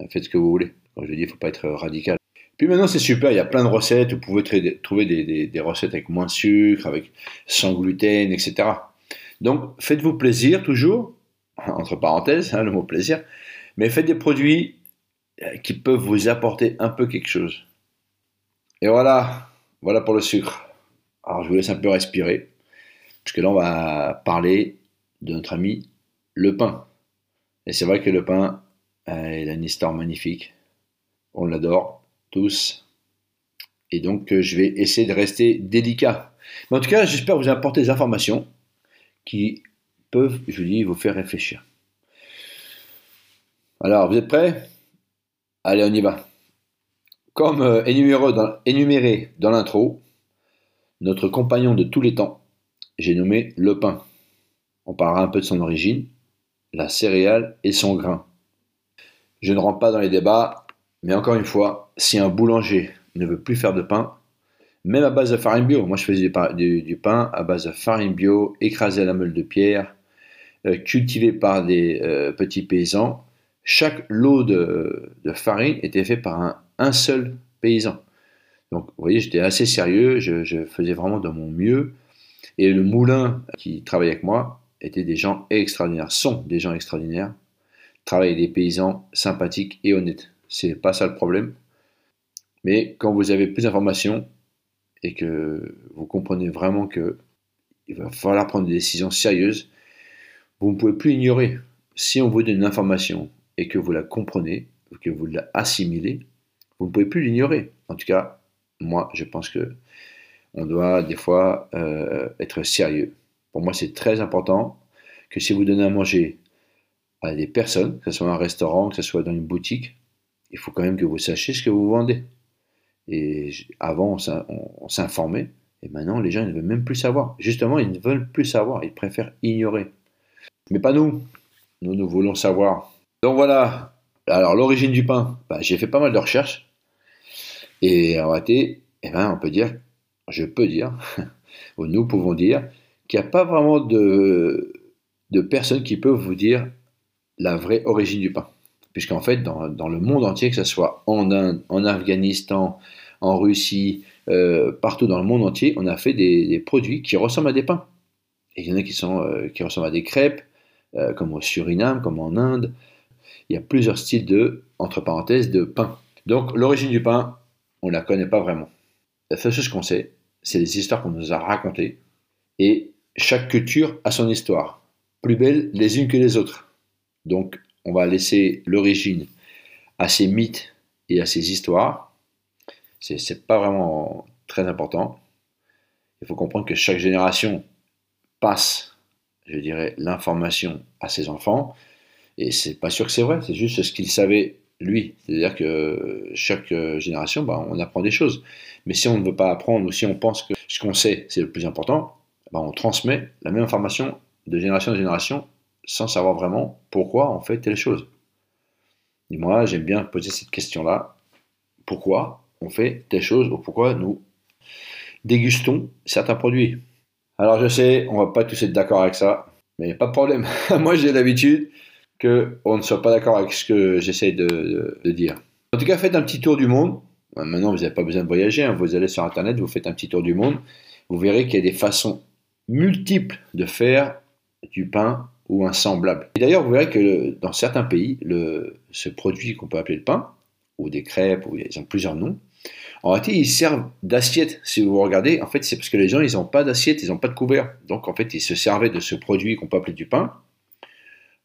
Speaker 1: Faites ce que vous voulez. Quand je dis, il ne faut pas être radical. Puis maintenant, c'est super, il y a plein de recettes, vous pouvez trouver des, recettes avec moins de sucre, avec sans gluten, etc. Donc, faites-vous plaisir toujours, entre parenthèses, hein, le mot plaisir, mais faites des produits euh, qui peuvent vous apporter un peu quelque chose. Et voilà, voilà pour le sucre. Alors, je vous laisse un peu respirer, puisque là, on va parler de notre ami le pain. Et c'est vrai que le pain, euh, il a une histoire magnifique. On l'adore tous. Et donc, euh, je vais essayer de rester délicat. Mais en tout cas, j'espère vous apporter des informations qui peuvent, je dis, vous faire réfléchir. Alors, vous êtes prêts? Allez, on y va. Comme euh, énuméré dans, l'intro, notre compagnon de tous les temps, j'ai nommé le pain. On parlera un peu de son origine, la céréale et son grain. Je ne rentre pas dans les débats, Mais encore une fois, si un boulanger ne veut plus faire de pain, même à base de farine bio, moi je faisais du, pain à base de farine bio, écrasé à la meule de pierre, euh, cultivé par des euh, petits paysans, chaque lot de, farine était fait par un, seul paysan. Donc vous voyez, j'étais assez sérieux, je, faisais vraiment de mon mieux. Et le moulin qui travaillait avec moi étaient des gens extraordinaires, sont des gens extraordinaires, travaillent avec des paysans sympathiques et honnêtes. C'est pas ça le problème. Mais quand vous avez plus d'informations et que vous comprenez vraiment que il va falloir prendre des décisions sérieuses, vous ne pouvez plus ignorer. Si on vous donne une information et que vous la comprenez, que vous l'assimilez, vous ne pouvez plus l'ignorer. En tout cas, moi, je pense que on doit des fois euh, être sérieux. Pour moi, c'est très important que si vous donnez à manger à des personnes, que ce soit un restaurant, que ce soit dans une boutique, il faut quand même que vous sachiez ce que vous vendez. Et avant, on s'informait, et maintenant, les gens ne veulent même plus savoir. Justement, ils ne veulent plus savoir, ils préfèrent ignorer. Mais pas nous. Nous, nous voulons savoir. Donc voilà. Alors, l'origine du pain, bah, j'ai fait pas mal de recherches. Et en réalité, eh ben, on peut dire, je peux dire, ou nous pouvons dire, qu'il n'y a pas vraiment de, personnes qui peuvent vous dire la vraie origine du pain. Puisqu'en fait, dans, dans, le monde entier, que ce soit en Inde, en Afghanistan, en Russie, euh, partout dans le monde entier, on a fait des, produits qui ressemblent à des pains. Et il y en a qui, sont, euh, qui ressemblent à des crêpes, euh, comme au Suriname, comme en Inde. Il y a plusieurs styles de, entre parenthèses, de pain. Donc l'origine du pain, on ne la connaît pas vraiment. La seule chose qu'on sait, c'est les histoires qu'on nous a racontées. Et chaque culture a son histoire, plus belle les unes que les autres. Donc on va laisser l'origine à ces mythes et à ces histoires. C'est, n'est pas vraiment très important. Il faut comprendre que chaque génération passe, je dirais, l'information à ses enfants. Et c'est pas sûr que c'est vrai, c'est juste ce qu'il savait lui. C'est-à-dire que chaque génération, bah, on apprend des choses. Mais si on ne veut pas apprendre ou si on pense que ce qu'on sait, c'est le plus important, bah, on transmet la même information de génération en génération sans savoir vraiment pourquoi on fait telle chose. Et moi, j'aime bien poser cette question-là. Pourquoi on fait telle chose ou pourquoi nous dégustons certains produits? Alors je sais, on va pas tous être d'accord avec ça, mais pas de problème. moi, j'ai l'habitude qu'on ne soit pas d'accord avec ce que j'essaie de, dire. En tout cas, faites un petit tour du monde. Maintenant, vous n'avez pas besoin de voyager. Hein. Vous allez sur Internet, vous faites un petit tour du monde. Vous verrez qu'il y a des façons multiples de faire du pain ou un semblable. Et d'ailleurs, vous verrez que dans certains pays, ce produit qu'on peut appeler le pain, ou des crêpes, ou ils ont plusieurs noms, en réalité, ils servent d'assiette. Si vous regardez, en fait, c'est parce que les gens, ils n'ont pas d'assiette, ils n'ont pas de couvert. Donc, en fait, ils se servaient de ce produit qu'on peut appeler du pain,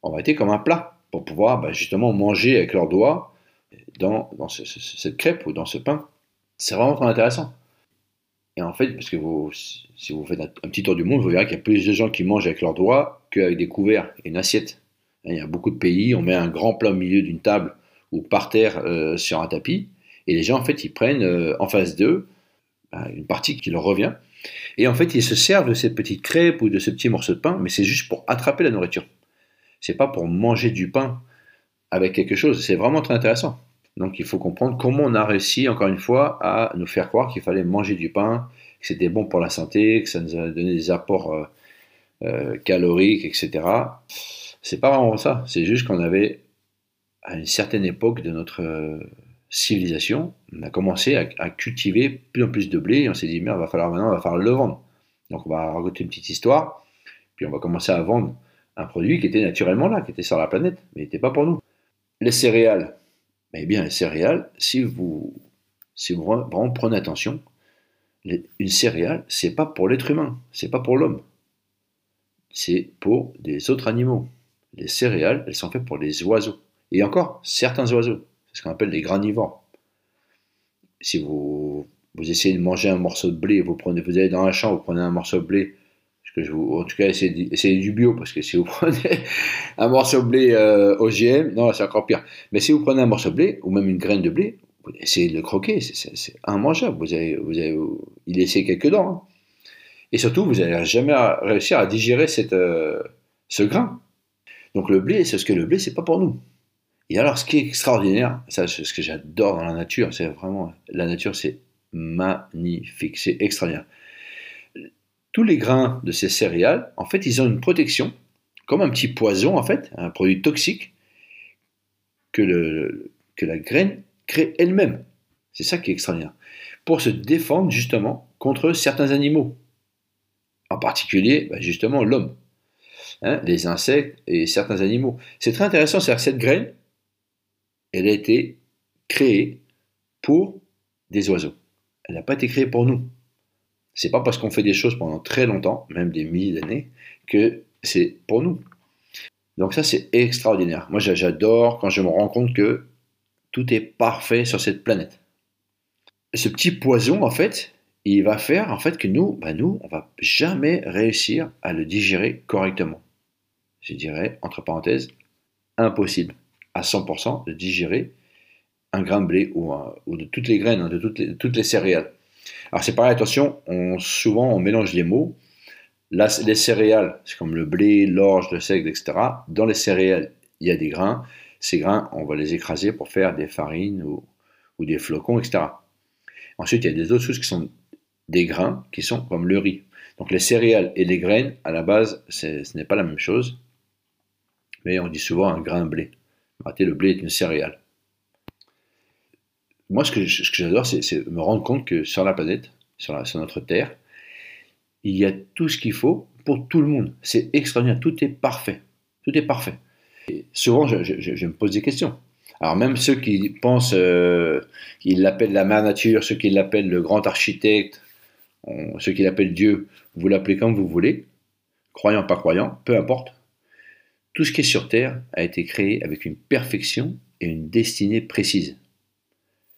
Speaker 1: en réalité, comme un plat, pour pouvoir bah, justement manger avec leurs doigts dans, cette crêpe ou dans ce pain. C'est vraiment très intéressant. Et en fait, parce que si vous faites un, petit tour du monde, vous verrez qu'il y a plus de gens qui mangent avec leurs doigts qu'avec des couverts et une assiette. Il y a beaucoup de pays, on met un grand plat au milieu d'une table ou par terre euh, sur un tapis, et les gens, en fait, ils prennent euh, en face d'eux bah, une partie qui leur revient, et en fait, ils se servent de cette petite crêpe ou de ce petit morceau de pain, mais c'est juste pour attraper la nourriture. C'est pas pour manger du pain avec quelque chose. C'est vraiment très intéressant. Donc il faut comprendre comment on a réussi, encore une fois, à nous faire croire qu'il fallait manger du pain, que c'était bon pour la santé, que ça nous a donné des apports euh, euh, caloriques, etc. C'est pas vraiment ça. C'est juste qu'on avait, à une certaine époque de notre euh, civilisation, on a commencé à, cultiver plus en plus de blé et on s'est dit, merde, va falloir maintenant, on va falloir le vendre. Donc on va raconter une petite histoire, puis on va commencer à vendre un produit qui était naturellement là, qui était sur la planète, mais n'était pas pour nous. Les céréales, eh bien, les céréales, si vous, si vous prenez attention, une céréale, c'est pas pour l'être humain, c'est pas pour l'homme, c'est pour des autres animaux. Les céréales, elles sont faites pour les oiseaux. Et encore, certains oiseaux, c'est ce qu'on appelle les granivores. Si vous, vous essayez de manger un morceau de blé, vous, prenez, vous allez dans un champ, vous prenez un morceau de blé, en tout cas, essayez, du bio, parce que si vous prenez un morceau de blé euh, OGM, non, c'est encore pire. Mais si vous prenez un morceau de blé, ou même une graine de blé, vous essayez de le croquer, c'est immangeable. Vous avez, vous avez, il laissé quelques dents. Hein. Et surtout, vous n'allez jamais réussir à digérer cette, euh, ce grain. Donc le blé, c'est ce que le blé, c'est pas pour nous. Et alors, ce qui est extraordinaire, ça, c'est ce que j'adore dans la nature, c'est vraiment, la nature, c'est magnifique, c'est extraordinaire. Tous les grains de ces céréales, en fait, ils ont une protection, comme un petit poison, en fait, un produit toxique, que, la graine crée elle-même. C'est ça qui est extraordinaire. Pour se défendre, justement, contre certains animaux. En particulier, bah, justement, l'homme. Hein, les insectes et certains animaux. C'est très intéressant, c'est que cette graine, elle a été créée pour des oiseaux. Elle n'a pas été créée pour nous. C'est pas parce qu'on fait des choses pendant très longtemps, même des milliers d'années, que c'est pour nous. Donc ça, c'est extraordinaire. Moi, j'adore quand je me rends compte que tout est parfait sur cette planète. Ce petit poison, en fait, il va faire en fait que nous, bah nous, on va jamais réussir à le digérer correctement. Je dirais, entre parenthèses, impossible à 100% de digérer un grain de blé ou, de toutes les graines, hein, de toutes les, céréales. Alors c'est pareil, attention, on, souvent on mélange les mots. Là, les céréales, c'est comme le blé, l'orge, le seigle, etc. Dans les céréales, il y a des grains. Ces grains, on va les écraser pour faire des farines ou, des flocons, etc. Ensuite, il y a des autres choses qui sont des grains, qui sont comme le riz. Donc les céréales et les graines, à la base, ce n'est pas la même chose. Mais on dit souvent un grain blé le blé est une céréale. Moi, ce que, j'adore, c'est me rendre compte que sur la planète, sur, notre Terre, il y a tout ce qu'il faut pour tout le monde. C'est extraordinaire, tout est parfait. Tout est parfait. Et souvent, je, me pose des questions. Alors même ceux qui pensent euh, qu'ils l'appellent la mère nature, ceux qui l'appellent le grand architecte, ceux qui l'appellent Dieu, vous l'appelez comme vous voulez, croyant, pas croyant, peu importe. Tout ce qui est sur Terre a été créé avec une perfection et une destinée précise,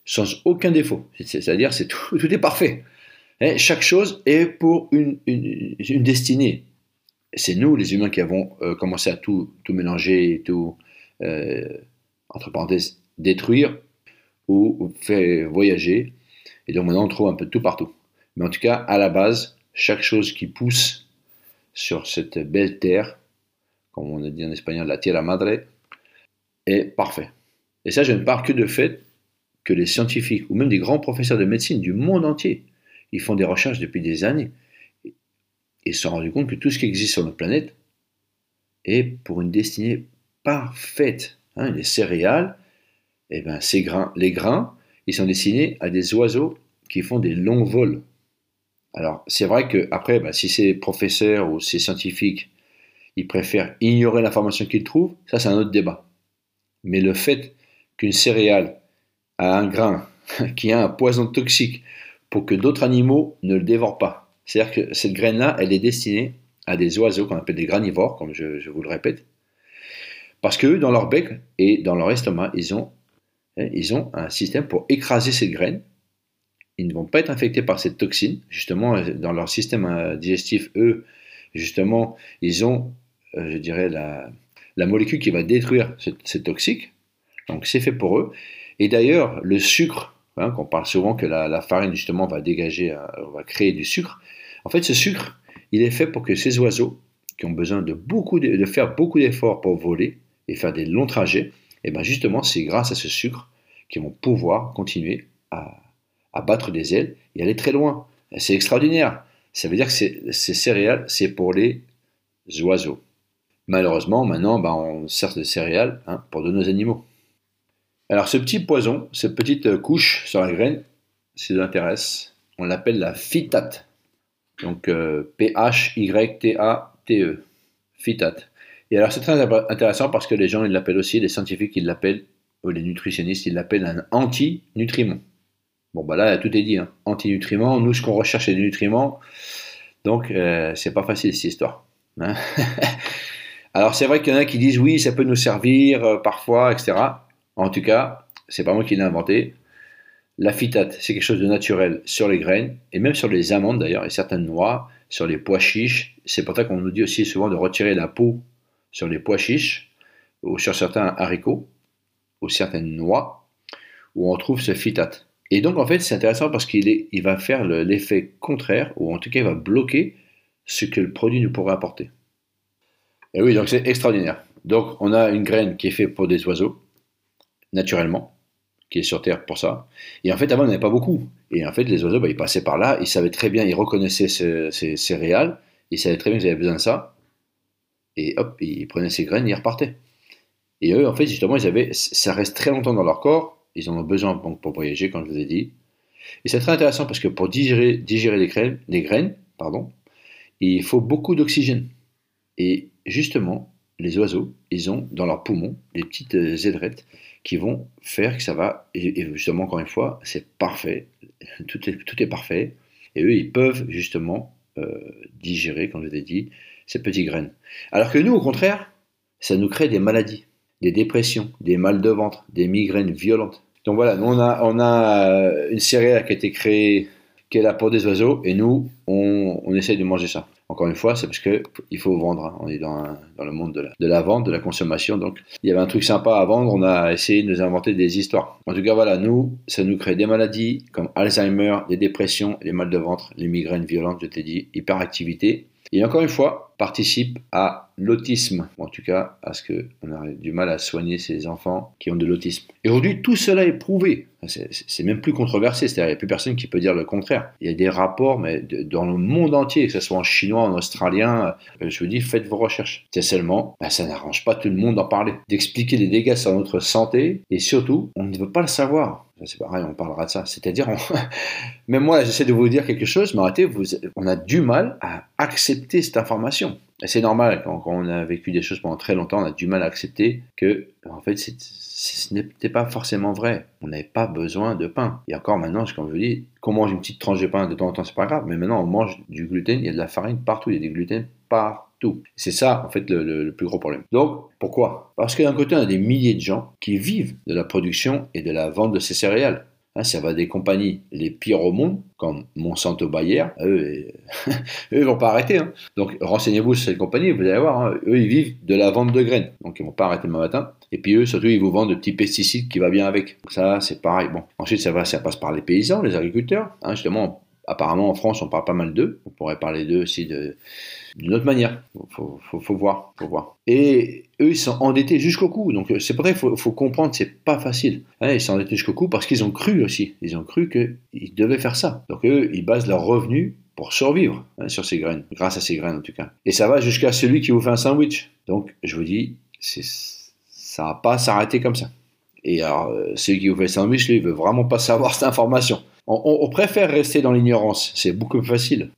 Speaker 1: sans aucun défaut. C'est-à-dire, c'est tout, est parfait. Hein, chaque chose est pour une, destinée. C'est nous, les humains, qui avons euh, commencé à tout, tout mélanger tout, euh, entre parenthèses, détruire ou faire voyager. Et donc maintenant, on trouve un peu de tout partout. Mais en tout cas, à la base, chaque chose qui pousse sur cette belle terre comme on dit en espagnol, la tierra madre, est parfait. Et ça, je ne parle que de fait que les scientifiques, ou même des grands professeurs de médecine du monde entier, ils font des recherches depuis des années, et se sont rendus compte que tout ce qui existe sur notre planète est pour une destinée parfaite. Hein, les céréales, eh ben, ces grains, les grains, ils sont destinés à des oiseaux qui font des longs vols. Alors, c'est vrai que après, bah, si ces professeurs ou ces scientifiques ils préfèrent ignorer l'information qu'ils trouvent, ça c'est un autre débat. Mais le fait qu'une céréale a un grain qui a un poison toxique pour que d'autres animaux ne le dévorent pas. C'est-à-dire que cette graine-là, elle est destinée à des oiseaux qu'on appelle des granivores, comme je, vous le répète, parce que dans leur bec et dans leur estomac, ils ont, hein, ils ont un système pour écraser cette graine. Ils ne vont pas être infectés par cette toxine. Justement, dans leur système euh, digestif, eux, justement, ils ont euh, je dirais, la, molécule qui va détruire ces toxiques. Donc c'est fait pour eux. Et d'ailleurs, le sucre, hein, qu'on parle souvent que la, farine justement va dégager, euh, va créer du sucre. En fait, ce sucre, il est fait pour que ces oiseaux qui ont besoin de, beaucoup de, faire beaucoup d'efforts pour voler et faire des longs trajets, et eh bien justement, c'est grâce à ce sucre qu'ils vont pouvoir continuer à, battre des ailes et aller très loin. C'est extraordinaire. Ça veut dire que ces céréales, c'est pour les oiseaux. Malheureusement, maintenant, ben, on sert de céréales hein, pour de nos animaux. Alors ce petit poison, cette petite couche sur la graine, si vous intéresse, on l'appelle la phytate. Donc euh, P-H-Y-T-A-T-E. Phytate. Et alors c'est très intéressant parce que les gens ils l'appellent aussi, les scientifiques ils l'appellent, ou les nutritionnistes ils l'appellent un anti-nutriment. Bon bah là tout est dit, hein. anti-nutriment, nous ce qu'on recherche c'est des nutriments, donc euh, c'est pas facile cette histoire. Hein. Alors c'est vrai qu'il y en a qui disent oui, ça peut nous servir euh, parfois, etc. En tout cas, c'est pas moi qui l'ai inventé. La phytate, c'est quelque chose de naturel sur les graines et même sur les amandes d'ailleurs et certaines noix, sur les pois chiches. C'est pour ça qu'on nous dit aussi souvent de retirer la peau sur les pois chiches ou sur certains haricots ou certaines noix où on trouve ce phytate. Et donc en fait c'est intéressant parce qu'il il va faire l'effet contraire ou en tout cas il va bloquer ce que le produit nous pourrait apporter. Et oui, donc c'est extraordinaire. Donc on a une graine qui est faite pour des oiseaux, naturellement, qui est sur Terre pour ça. Et en fait, avant, il n'y en avait pas beaucoup. Et en fait, les oiseaux, bah, ils passaient par là, ils savaient très bien, ils reconnaissaient ces, céréales, ils savaient très bien qu'ils avaient besoin de ça. Et hop, ils prenaient ces graines, ils repartaient. Et eux, en fait, justement, ils avaient, ça reste très longtemps dans leur corps, ils en ont besoin pour voyager, comme je vous ai dit. Et c'est très intéressant parce que pour digérer, digérer les, graines, pardon, il faut beaucoup d'oxygène. Et justement, les oiseaux, ils ont dans leurs poumons des petites euh, aiderettes qui vont faire que ça va, et justement, encore une fois, c'est parfait, tout est, parfait, et eux, ils peuvent justement euh, digérer, comme je vous ai dit, ces petites graines. Alors que nous, au contraire, ça nous crée des maladies, des dépressions, des mal de ventre, des migraines violentes. Donc voilà, nous, on a, euh, une céréale qui a été créée, qui est là pour des oiseaux, et nous, on, on essaye de manger ça. Encore une fois, c'est parce qu'il faut vendre. Hein. On est dans, le monde de la, de la, vente, de la consommation. Donc, il y avait un truc sympa à vendre. On a essayé de nous inventer des histoires. En tout cas, voilà, nous, ça nous crée des maladies comme Alzheimer, des dépressions, les mal de ventre, les migraines violentes, je t'ai dit, hyperactivité. Et encore une fois, participe à l'autisme, ou en tout cas à ce qu'on a du mal à soigner ces enfants qui ont de l'autisme. Et aujourd'hui, tout cela est prouvé. C'est même plus controversé, c'est-à-dire il n'y a plus personne qui peut dire le contraire. Il y a des rapports, mais dans le monde entier, que ce soit en chinois, en australien, euh, je vous dis, faites vos recherches. C'est seulement, bah, ça n'arrange pas tout le monde d'en parler, d'expliquer les dégâts sur notre santé, et surtout, on ne veut pas le savoir. C'est pareil, on parlera de ça. C'est-à-dire, même moi, j'essaie de vous dire quelque chose, mais arrêtez, vous... on a du mal à accepter cette information c'est normal, quand, on a vécu des choses pendant très longtemps, on a du mal à accepter que, en fait, ce n'était pas forcément vrai. On n'avait pas besoin de pain. Et encore maintenant, comme je vous dis, qu'on mange une petite tranche de pain de temps en temps, c'est pas grave, mais maintenant on mange du gluten, il y a de la farine partout, il y a des gluten partout. C'est ça, en fait, le, plus gros problème. Donc, pourquoi? Parce que d'un côté, on a des milliers de gens qui vivent de la production et de la vente de ces céréales. Hein, ça va des compagnies les pires au monde, comme Monsanto Bayer. Eux, eux ils vont pas arrêter. Hein. Donc renseignez-vous sur cette compagnie, vous allez voir. Hein. eux, ils vivent de la vente de graines. Donc ils vont pas arrêter demain matin. Et puis eux, surtout, ils vous vendent de petits pesticides qui va bien avec. Ça, c'est pareil. Bon. Ensuite, ça, va, ça passe par les paysans, les agriculteurs. justement, apparemment, en France, on parle pas mal d'eux. On pourrait parler d'eux aussi de d'une autre manière. Faut, faut, voir, faut voir. Et eux, ils sont endettés jusqu'au cou. Donc c'est pour ça qu'il faut, comprendre, c'est pas facile. Hein, ils sont endettés jusqu'au cou parce qu'ils ont cru aussi. Ils ont cru qu'ils devaient faire ça. Donc eux, ils basent leurs revenus pour survivre hein, sur ces graines, grâce à ces graines en tout cas. Et ça va jusqu'à celui qui vous fait un sandwich. Donc je vous dis, ça va pas s'arrêter comme ça. Et alors, euh, celui qui vous fait le sandwich, lui, il veut vraiment pas savoir cette information. on préfère rester dans l'ignorance, c'est beaucoup plus facile.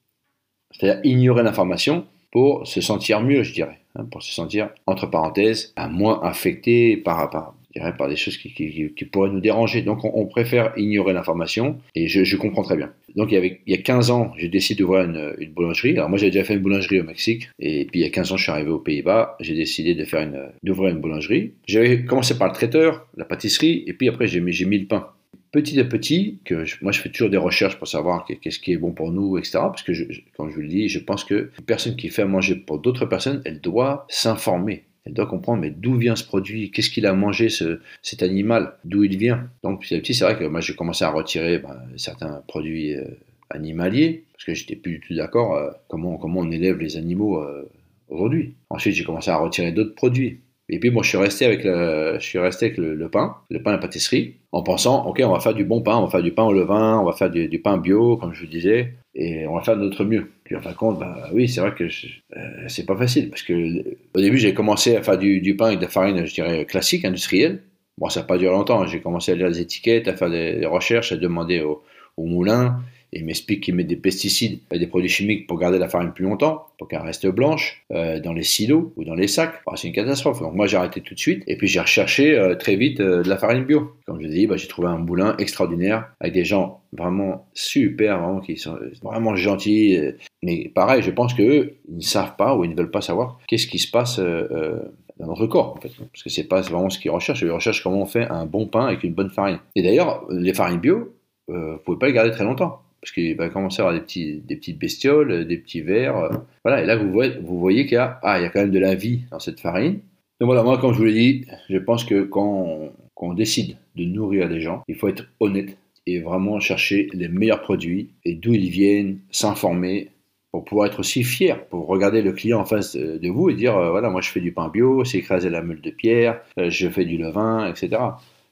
Speaker 1: C'est-à-dire ignorer l'information pour se sentir mieux, je dirais, hein, pour se sentir, entre parenthèses, moins affecté par, par, par des choses qui, pourraient nous déranger. Donc on, préfère ignorer l'information et je, comprends très bien. Donc il y, a 15 ans, j'ai décidé d'ouvrir une, boulangerie. Alors moi j'avais déjà fait une boulangerie au Mexique et puis il y a 15 ans je suis arrivé aux Pays-Bas, j'ai décidé de faire d'ouvrir une boulangerie. J'avais commencé par le traiteur, la pâtisserie et puis après j'ai mis, j'ai mis le pain petit à petit, que moi je fais toujours des recherches pour savoir qu'est-ce qui est bon pour nous, etc. Parce que, comme je vous le dis, je pense que une personne qui fait à manger pour d'autres personnes, elle doit s'informer. Elle doit comprendre mais d'où vient ce produit, qu'est-ce qu'il a mangé ce, cet animal, d'où il vient? Donc petit à petit, c'est vrai que moi j'ai commencé à retirer ben, certains produits euh, animaliers parce que j'étais plus du tout d'accord euh, comment comment on élève les animaux euh, aujourd'hui. Ensuite, j'ai commencé à retirer d'autres produits. Et puis moi, je suis resté avec le, je avec le, pain, le pain à pâtisserie, en pensant, ok, on va faire du bon pain, on va faire du pain au levain, on va faire du, pain bio, comme je vous disais, et on va faire de notre mieux. Puis en fin de compte, bah oui, c'est vrai que euh, c'est pas facile, parce que au début, j'ai commencé à faire du, pain avec de la farine, je dirais, classique, industrielle. Bon, ça n'a pas duré longtemps, j'ai commencé à lire les étiquettes, à faire des, recherches, à demamer au, au moulin, et il m'explique qu'il met des pesticides et des produits chimiques pour garder la farine plus longtemps, pour qu'elle reste blanche, euh, dans les silos ou dans les sacs. c'est une catastrophe. Donc moi j'ai arrêté tout de suite et puis j'ai recherché euh, très vite euh, de la farine bio. Comme je dis, bah, j'ai trouvé un moulin extraordinaire avec des gens vraiment super, sont vraiment gentils. Mais pareil, je pense qu'eux, ils ne savent pas ou ils ne veulent pas savoir qu'est-ce qui se passe dans notre corps. Parce que c'est pas vraiment ce qu'ils recherchent. Ils recherchent comment on fait un bon pain avec une bonne farine. Et d'ailleurs, les farines bio, vous pouvez pas les garder très longtemps parce qu'il va commencer à avoir des, petites bestioles, des petits vers. Euh, voilà, et là, vous voyez, qu'il y, a, ah, il y a quand même de la vie dans cette farine. Donc voilà, moi, comme je vous l'ai dit, je pense que quand on, décide de nourrir des gens, il faut être honnête et vraiment chercher les meilleurs produits et d'où ils viennent, s'informer pour pouvoir être aussi fier, pour regarder le client en face de, vous et dire, euh, voilà, moi je fais du pain bio, c'est écraser la meule de pierre, euh, je fais du levain, etc.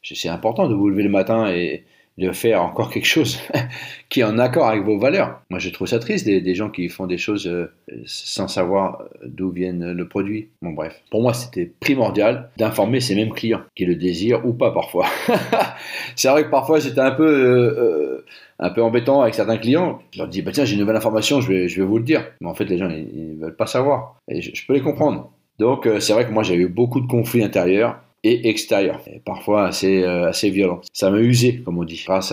Speaker 1: c'est important de vous lever le matin et de faire encore quelque chose qui est en accord avec vos valeurs. Moi, je trouve ça triste des, gens qui font des choses euh, sans savoir d'où viennent le produit. Bon, bref. Pour moi, c'était primordial d'informer ces mêmes clients qui le désirent ou pas parfois. c'est vrai que parfois, j'étais un peu, euh, euh, un peu embêtant avec certains clients. Je leur dis, bah, tiens, j'ai une nouvelle information, je vais, je vais vous le dire. Mais en fait, les gens, ne veulent pas savoir. Et je, je peux les comprendre. Donc, c'est vrai que moi, j'ai eu beaucoup de conflits intérieurs et extérieur, parfois assez, euh, assez violent. Ça m'a usé, comme on dit. Grâce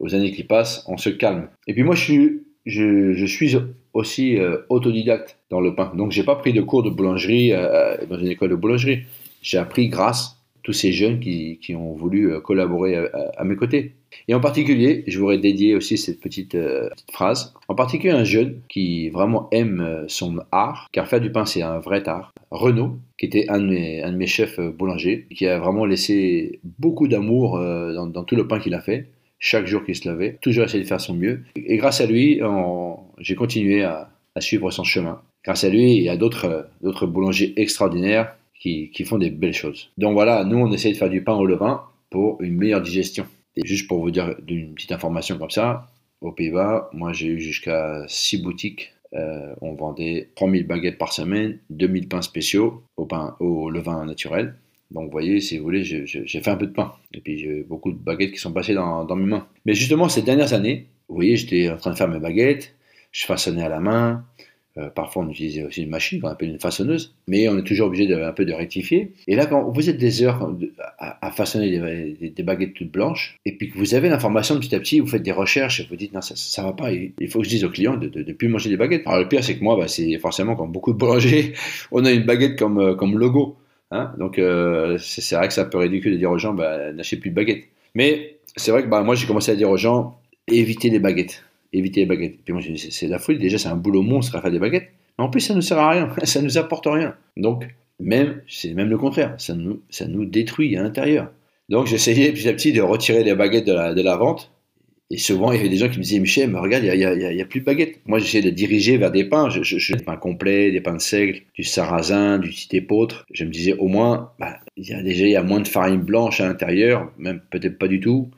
Speaker 1: aux années qui passent, on se calme. Et puis moi, je suis, je, suis aussi euh, autodidacte dans le pain. Donc, j'ai pas pris de cours de boulangerie euh, dans une école de boulangerie. J'ai appris grâce tous ces jeunes qui, qui ont voulu collaborer à, à, mes côtés. Et en particulier, je voudrais dédier aussi cette petite, petite, phrase, en particulier un jeune qui vraiment aime son art, car faire du pain c'est un vrai art. Renaud, qui était un de mes, chefs euh, boulangers, qui a vraiment laissé beaucoup d'amour euh, dans, tout le pain qu'il a fait, chaque jour qu'il se levait, toujours essayé de faire son mieux. Et grâce à lui, j'ai continué à, à, suivre son chemin. Grâce à lui, a d'autres d'autres boulangers extraordinaires qui, font des belles choses. Donc voilà, nous, on essaie de faire du pain au levain pour une meilleure digestion. Et juste pour vous dire d'une petite information comme ça, aux Pays-Bas, moi j'ai eu jusqu'à 6 boutiques euh, on vendait 3000 baguettes par semaine, 2000 pains spéciaux au, pain, au levain naturel. Donc vous voyez, si vous voulez, j'ai fait un peu de pain. Et puis j'ai beaucoup de baguettes qui sont passées dans, dans mes mains. Mais justement, ces dernières années, vous voyez, j'étais en train de faire mes baguettes, je façonnais à la main, euh, parfois, on utilisait aussi une machine qu'on appelle une façonneuse, mais on est toujours obligé de, un peu de rectifier. Et là, quand vous êtes des heures à, façonner des, baguettes toutes blanches, et puis que vous avez l'information petit à petit, vous faites des recherches, et vous dites non, ça, ça va pas, il faut que je dise aux clients de ne plus manger des baguettes. Alors, le pire, c'est que moi, bah, c'est forcément, comme beaucoup de boulangers, on a une baguette comme, euh, comme logo. Hein Donc, euh, c'est vrai que ça peut ridicule de dire aux gens, bah, n'achetez plus de baguettes. Mais c'est vrai que bah, moi, j'ai commencé à dire aux gens, évitez les baguettes éviter les baguettes. Puis moi, c'est la folie. Déjà, c'est un boulot monstre à faire des baguettes. Mais en plus, ça ne sert à rien. ça ne nous apporte rien. Donc, même, c'est même le contraire. Ça nous, ça nous détruit à l'intérieur. Donc, j'essayais petit à petit de retirer les baguettes de la, de la vente. Et souvent, il y avait des gens qui me disaient, Michel, mais regarde, il n'y a, a, plus de baguettes. Moi, j'essayais de diriger vers des pains. Je, je, des pains complets, des pains de seigle, du sarrasin, du épeautre. Je me disais, au moins, bah, il y a déjà il y a moins de farine blanche à l'intérieur, même peut-être pas du tout.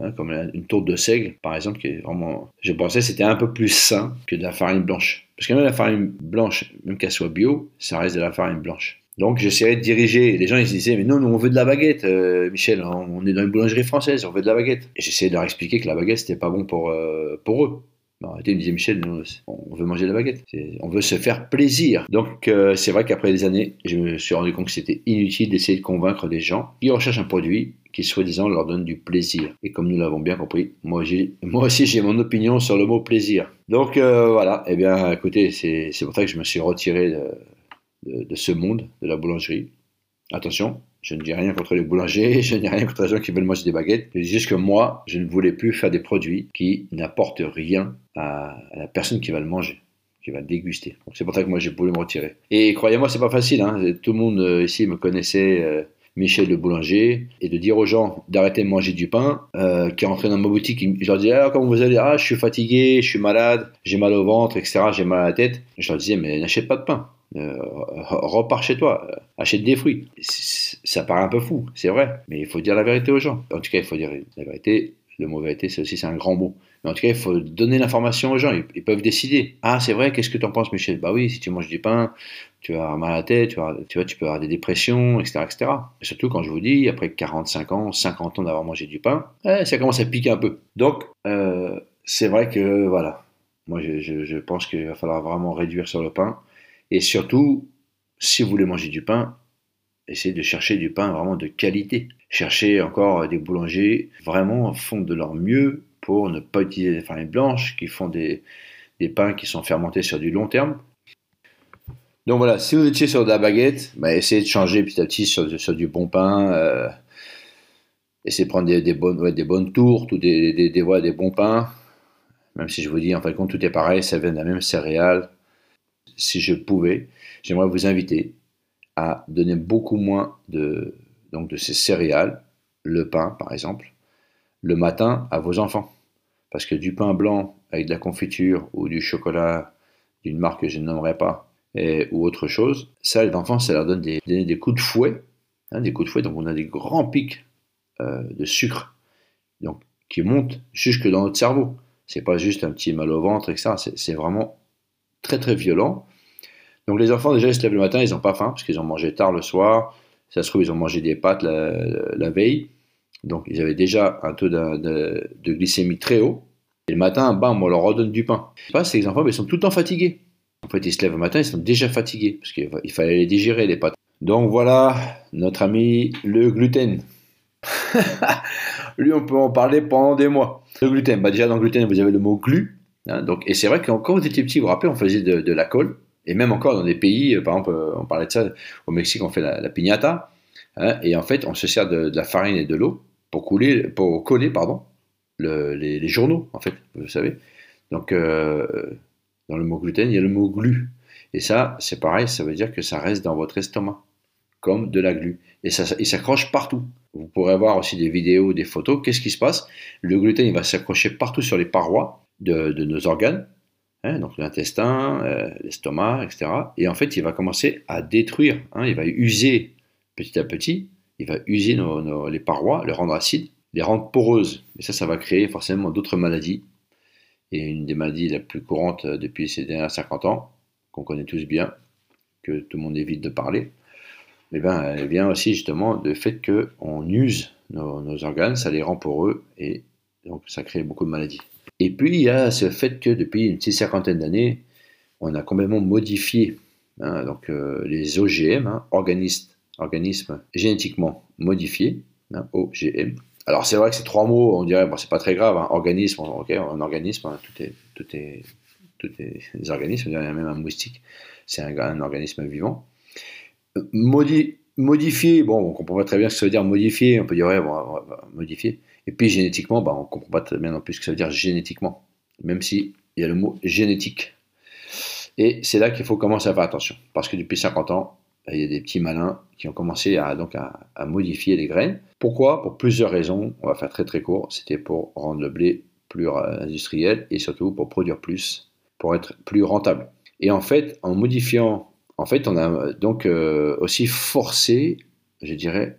Speaker 1: Hein, comme une tourte de seigle, par exemple, qui est vraiment. Je pensais que c'était un peu plus sain que de la farine blanche. Parce que même la farine blanche, même qu'elle soit bio, ça reste de la farine blanche. Donc j'essayais de diriger. Les gens ils se disaient mais non, nous on veut de la baguette, euh, Michel. On est dans une boulangerie française, on veut de la baguette. Et j'essayais de leur expliquer que la baguette c'était pas bon pour euh, pour eux. Non, ils me disaient Michel, on veut manger de la baguette, on veut se faire plaisir. Donc euh, c'est vrai qu'après des années, je me suis rendu compte que c'était inutile d'essayer de convaincre des gens qui recherchent un produit qui soi-disant leur donne du plaisir. Et comme nous l'avons bien compris, moi, aussi j'ai mon opinion sur le mot plaisir. Donc euh, voilà, eh bien écoutez, c'est pour ça que je me suis retiré de, ce monde de la boulangerie. Attention, je ne dis rien contre les boulangers, je ne dis rien contre les gens qui veulent manger des baguettes. Je dis juste que moi, je ne voulais plus faire des produits qui n'apportent rien à, la personne qui va le manger qui va le déguster. C'est pour ça que moi j'ai voulu me retirer. Et croyez-moi, c'est pas facile. Hein. Tout le monde euh, ici me connaissait euh, Michel le boulanger, et de dire aux gens d'arrêter de manger du pain, euh, qui rentraient dans ma boutique, je leur disais, ah, comment vous allez? Ah, je suis fatigué, je suis malade, j'ai mal au ventre, etc., j'ai mal à la tête. Je leur disais, mais n'achète pas de pain. Euh, repars chez toi, euh, achète des fruits. Ça paraît un peu fou, c'est vrai, mais il faut dire la vérité aux gens. En tout cas, il faut dire la vérité. Le mot vérité, c'est aussi c'est un grand mot. Mais en tout cas, il faut donner l'information aux gens. Ils, peuvent décider. Ah, c'est vrai, qu'est-ce que tu en penses, Michel? Bah oui, si tu manges du pain, tu vas avoir mal à la tête, tu, vas, tu, vois, tu peux avoir des dépressions, etc. etc. Et surtout quand je vous dis, après 45 ans, 50 ans d'avoir mangé du pain, eh, ça commence à piquer un peu. Donc, euh, c'est vrai que, voilà, moi je, je, pense qu'il va falloir vraiment réduire sur le pain. Et surtout, si vous voulez manger du pain, essayez de chercher du pain vraiment de qualité. Cherchez encore des boulangers vraiment font de leur mieux pour ne pas utiliser des farines blanches, qui font des, des pains qui sont fermentés sur du long terme donc voilà, si vous étiez sur de la baguette, bah, essayez de changer petit à petit sur, du bon pain. Euh, essayez de prendre des, bonnes, des bonnes tourtes ou des, des, des, bons pains. Même si je vous dis, en fin de compte, tout est pareil, ça vient de la même céréale. Si je pouvais, j'aimerais vous inviter à donner beaucoup moins de, donc de ces céréales, le pain par exemple, le matin à vos enfants. Parce que du pain blanc avec de la confiture ou du chocolat d'une marque que je nommerai pas, ou autre chose, ça, les enfants, ça leur donne des, des, coups de fouet, hein, des coups de fouet, donc on a des grands pics euh, de sucre, donc qui monte jusque dans notre cerveau. C'est pas juste un petit mal au ventre, etc. C'est vraiment très très violent. Donc les enfants déjà ils se lèvent le matin, ils n'ont pas faim parce qu'ils ont mangé tard le soir. Ça se trouve ils ont mangé des pâtes la, veille, donc ils avaient déjà un taux de, glycémie très haut. Et le matin, bam, on leur redonne du pain. Ce qui se passe, c'est que les enfants ils sont tout le temps fatigués. En fait, ils se lèvent le matin, ils sont déjà fatigués parce qu'il fallait les digérer les pâtes. Donc voilà, notre ami le gluten. Lui, on peut en parler pendant des mois. Le gluten, bah déjà dans le gluten, vous avez le mot glu. Hein, donc, et c'est vrai que quand vous étiez petit, vous vous rappelez, on faisait de, la colle. Et même encore dans des pays, euh, par exemple, euh, on parlait de ça, au Mexique, on fait la, piñata. Hein, et en fait, on se sert de, la farine et de l'eau pour, couler, pour coller pardon, les, journaux, en fait, vous savez. Donc, euh, dans le mot gluten, il y a le mot glu. Et ça, c'est pareil, ça veut dire que ça reste dans votre estomac comme de la glu. Et ça, il s'accroche partout. Vous pourrez voir aussi des vidéos, des photos. Qu'est-ce qui se passe? Le gluten, il va s'accrocher partout sur les parois de, nos organes, hein, donc l'intestin, euh, l'estomac, etc. Et en fait, il va commencer à détruire. Hein, il va user petit à petit. Il va user les parois, les rendre acides, les rendre poreuses. Et ça, ça va créer forcément d'autres maladies. Et une des maladies les plus courantes euh, depuis ces dernières 50 ans, qu'on connaît tous bien, que tout le monde évite de parler, eh ben, elle vient aussi justement du fait qu'on use nos, organes, ça les rend poreux et donc ça crée beaucoup de maladies. Et puis il y a ce fait que depuis une petite cinquantaine d'années, on a complètement modifié hein, donc, euh, les OGM, hein, organismes, génétiquement modifiés, hein, OGM. Alors c'est vrai que ces trois mots, on dirait, bon, c'est pas très grave, organisme, ok, un organisme, tout est, tout est, tout est des organismes, y a même un moustique, c'est un organisme vivant modifier, bon, on comprend pas très bien ce que ça veut dire modifier, on peut dire, ouais, bon, modifier. Et puis génétiquement, bah, on comprend pas très bien non plus ce que ça veut dire génétiquement, même s'il y a le mot génétique. Et c'est là qu'il faut commencer à faire attention, parce que depuis 50 ans, bah, il y a des petits malins qui ont commencé à, donc à, modifier les graines. Pourquoi? Pour plusieurs raisons. On va faire très très court. C'était pour rendre le blé plus industriel et surtout pour produire plus, pour être plus rentable. Et en fait, en modifiant en fait, on a donc euh, aussi forcé, je dirais,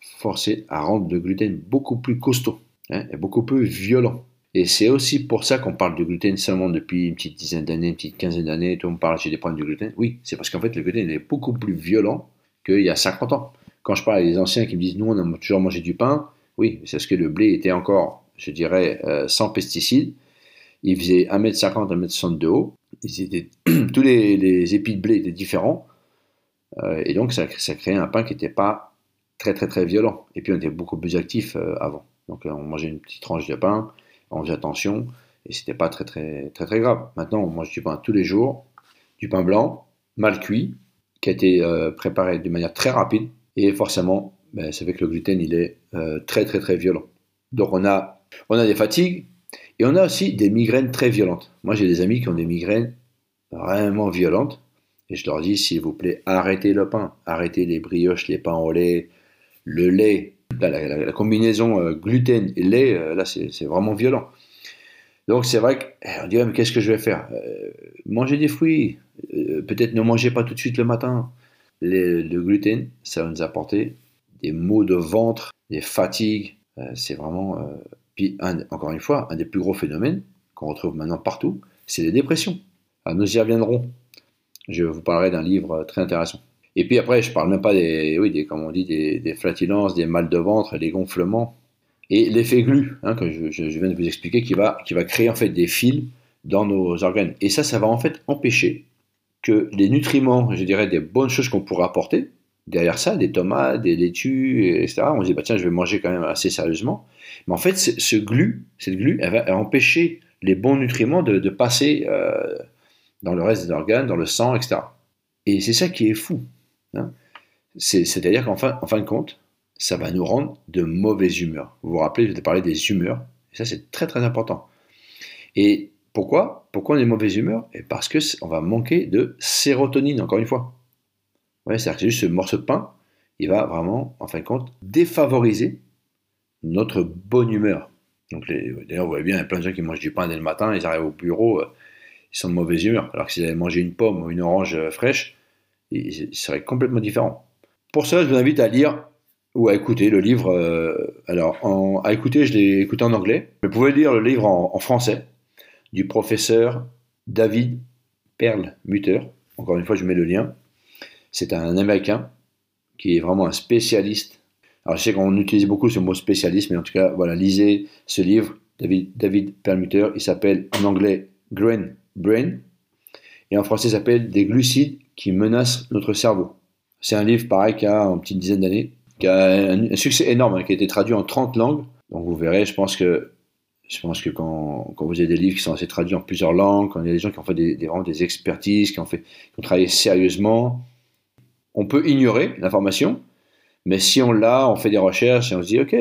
Speaker 1: forcé à rendre le gluten beaucoup plus costaud hein, et beaucoup plus violent. Et c'est aussi pour ça qu'on parle de gluten seulement depuis une petite dizaine d'années, une petite quinzaine d'années. Tout le monde parle, j'ai des problèmes de gluten. Oui, c'est parce qu'en fait, le gluten est beaucoup plus violent qu'il y a 50 ans. Quand je parle à des anciens qui me disent, nous, on a toujours mangé du pain, oui, c'est parce que le blé était encore, je dirais, euh, sans pesticides. Il faisait 1m50, 1m60 de haut. tous les, épis de blé étaient différents. Euh, et donc, ça, créait un pain qui n'était pas très, très, très violent. Et puis, on était beaucoup plus actif euh, avant. Donc, on mangeait une petite tranche de pain, on faisait attention, et c'était pas très, très, très, très grave. Maintenant, on mange du pain tous les jours, du pain blanc, mal cuit, qui a été euh, préparé de manière très rapide. Et forcément, ben, ça fait que le gluten, il est très, très, très violent. Donc, on a, on a des fatigues, et on a aussi des migraines très violentes. Moi, j'ai des amis qui ont des migraines vraiment violentes. Et je leur dis, s'il vous plaît, arrêtez le pain, arrêtez les brioches, les pains au lait, le lait. la, combinaison euh, gluten et lait, euh, là, c'est vraiment violent. Donc, c'est vrai qu'on dit, mais qu'est-ce que je vais faire? Euh, Manger des fruits, peut-être ne mangez pas tout de suite le matin. le gluten, ça va nous apporter des maux de ventre, des fatigues. c'est vraiment puis, encore une fois, un des plus gros phénomènes qu'on retrouve maintenant partout, c'est les dépressions. Alors, nous y reviendrons. Je vous parlerai d'un livre très intéressant. Et puis après, je ne parle même pas des, oui, des, comme on dit, des, flatulences, des mal de ventre, des gonflements, et l'effet glu, hein, que je, viens de vous expliquer, qui va, qui va créer en fait des fils dans nos organes. Et ça, ça va en fait empêcher que les nutriments, je dirais, des bonnes choses qu'on pourrait apporter, derrière ça, des tomates, des laitues, etc. On se dit, bah, tiens, je vais manger quand même assez sérieusement. Mais en fait, ce glu, cette glu, elle va empêcher les bons nutriments de, passer euh, dans le reste des organes, dans le sang, etc. Et c'est ça qui est fou. Hein. C'est-à-dire qu'en fin, de compte, ça va nous rendre de mauvaise humeur. Vous vous rappelez, je vous ai parlé des humeurs. Et ça, c'est très très important. Et pourquoi? Pourquoi on est de mauvaise humeur? Et Parce qu'on va manquer de sérotonine, encore une fois. C'est-à-dire juste ce morceau de pain, il va vraiment, en fin de compte, défavoriser notre bonne humeur. Donc, d'ailleurs, vous voyez bien, il y a plein de gens qui mangent du pain dès le matin, ils arrivent au bureau, euh, ils sont de mauvaise humeur. Alors que s'ils avaient mangé une pomme ou une orange euh, fraîche, ils, seraient complètement différents. Pour cela, je vous invite à lire ou à écouter le livre. euh, alors, à écouter, je l'ai écouté en anglais. Vous pouvez lire le livre en, en français du professeur David Perlmutter. Encore une fois, je mets le lien. C'est un Américain qui est vraiment un spécialiste. Alors, je sais qu'on utilise beaucoup ce mot spécialiste, mais en tout cas, voilà, lisez ce livre, David, David Perlmutter. Il s'appelle en anglais Grain Brain, et en français, il s'appelle Des glucides qui menacent notre cerveau. C'est un livre, pareil, qui a une petite dizaine d'années, qui a un, succès énorme, hein, qui a été traduit en 30 langues. Donc, vous verrez, je pense que je pense que quand, quand vous avez des livres qui sont assez traduits en plusieurs langues, quand il y a des gens qui ont fait des, des expertises, qui ont, fait, qui ont travaillé sérieusement, on peut ignorer l'information, mais si on l'a, on fait des recherches et on se dit, OK,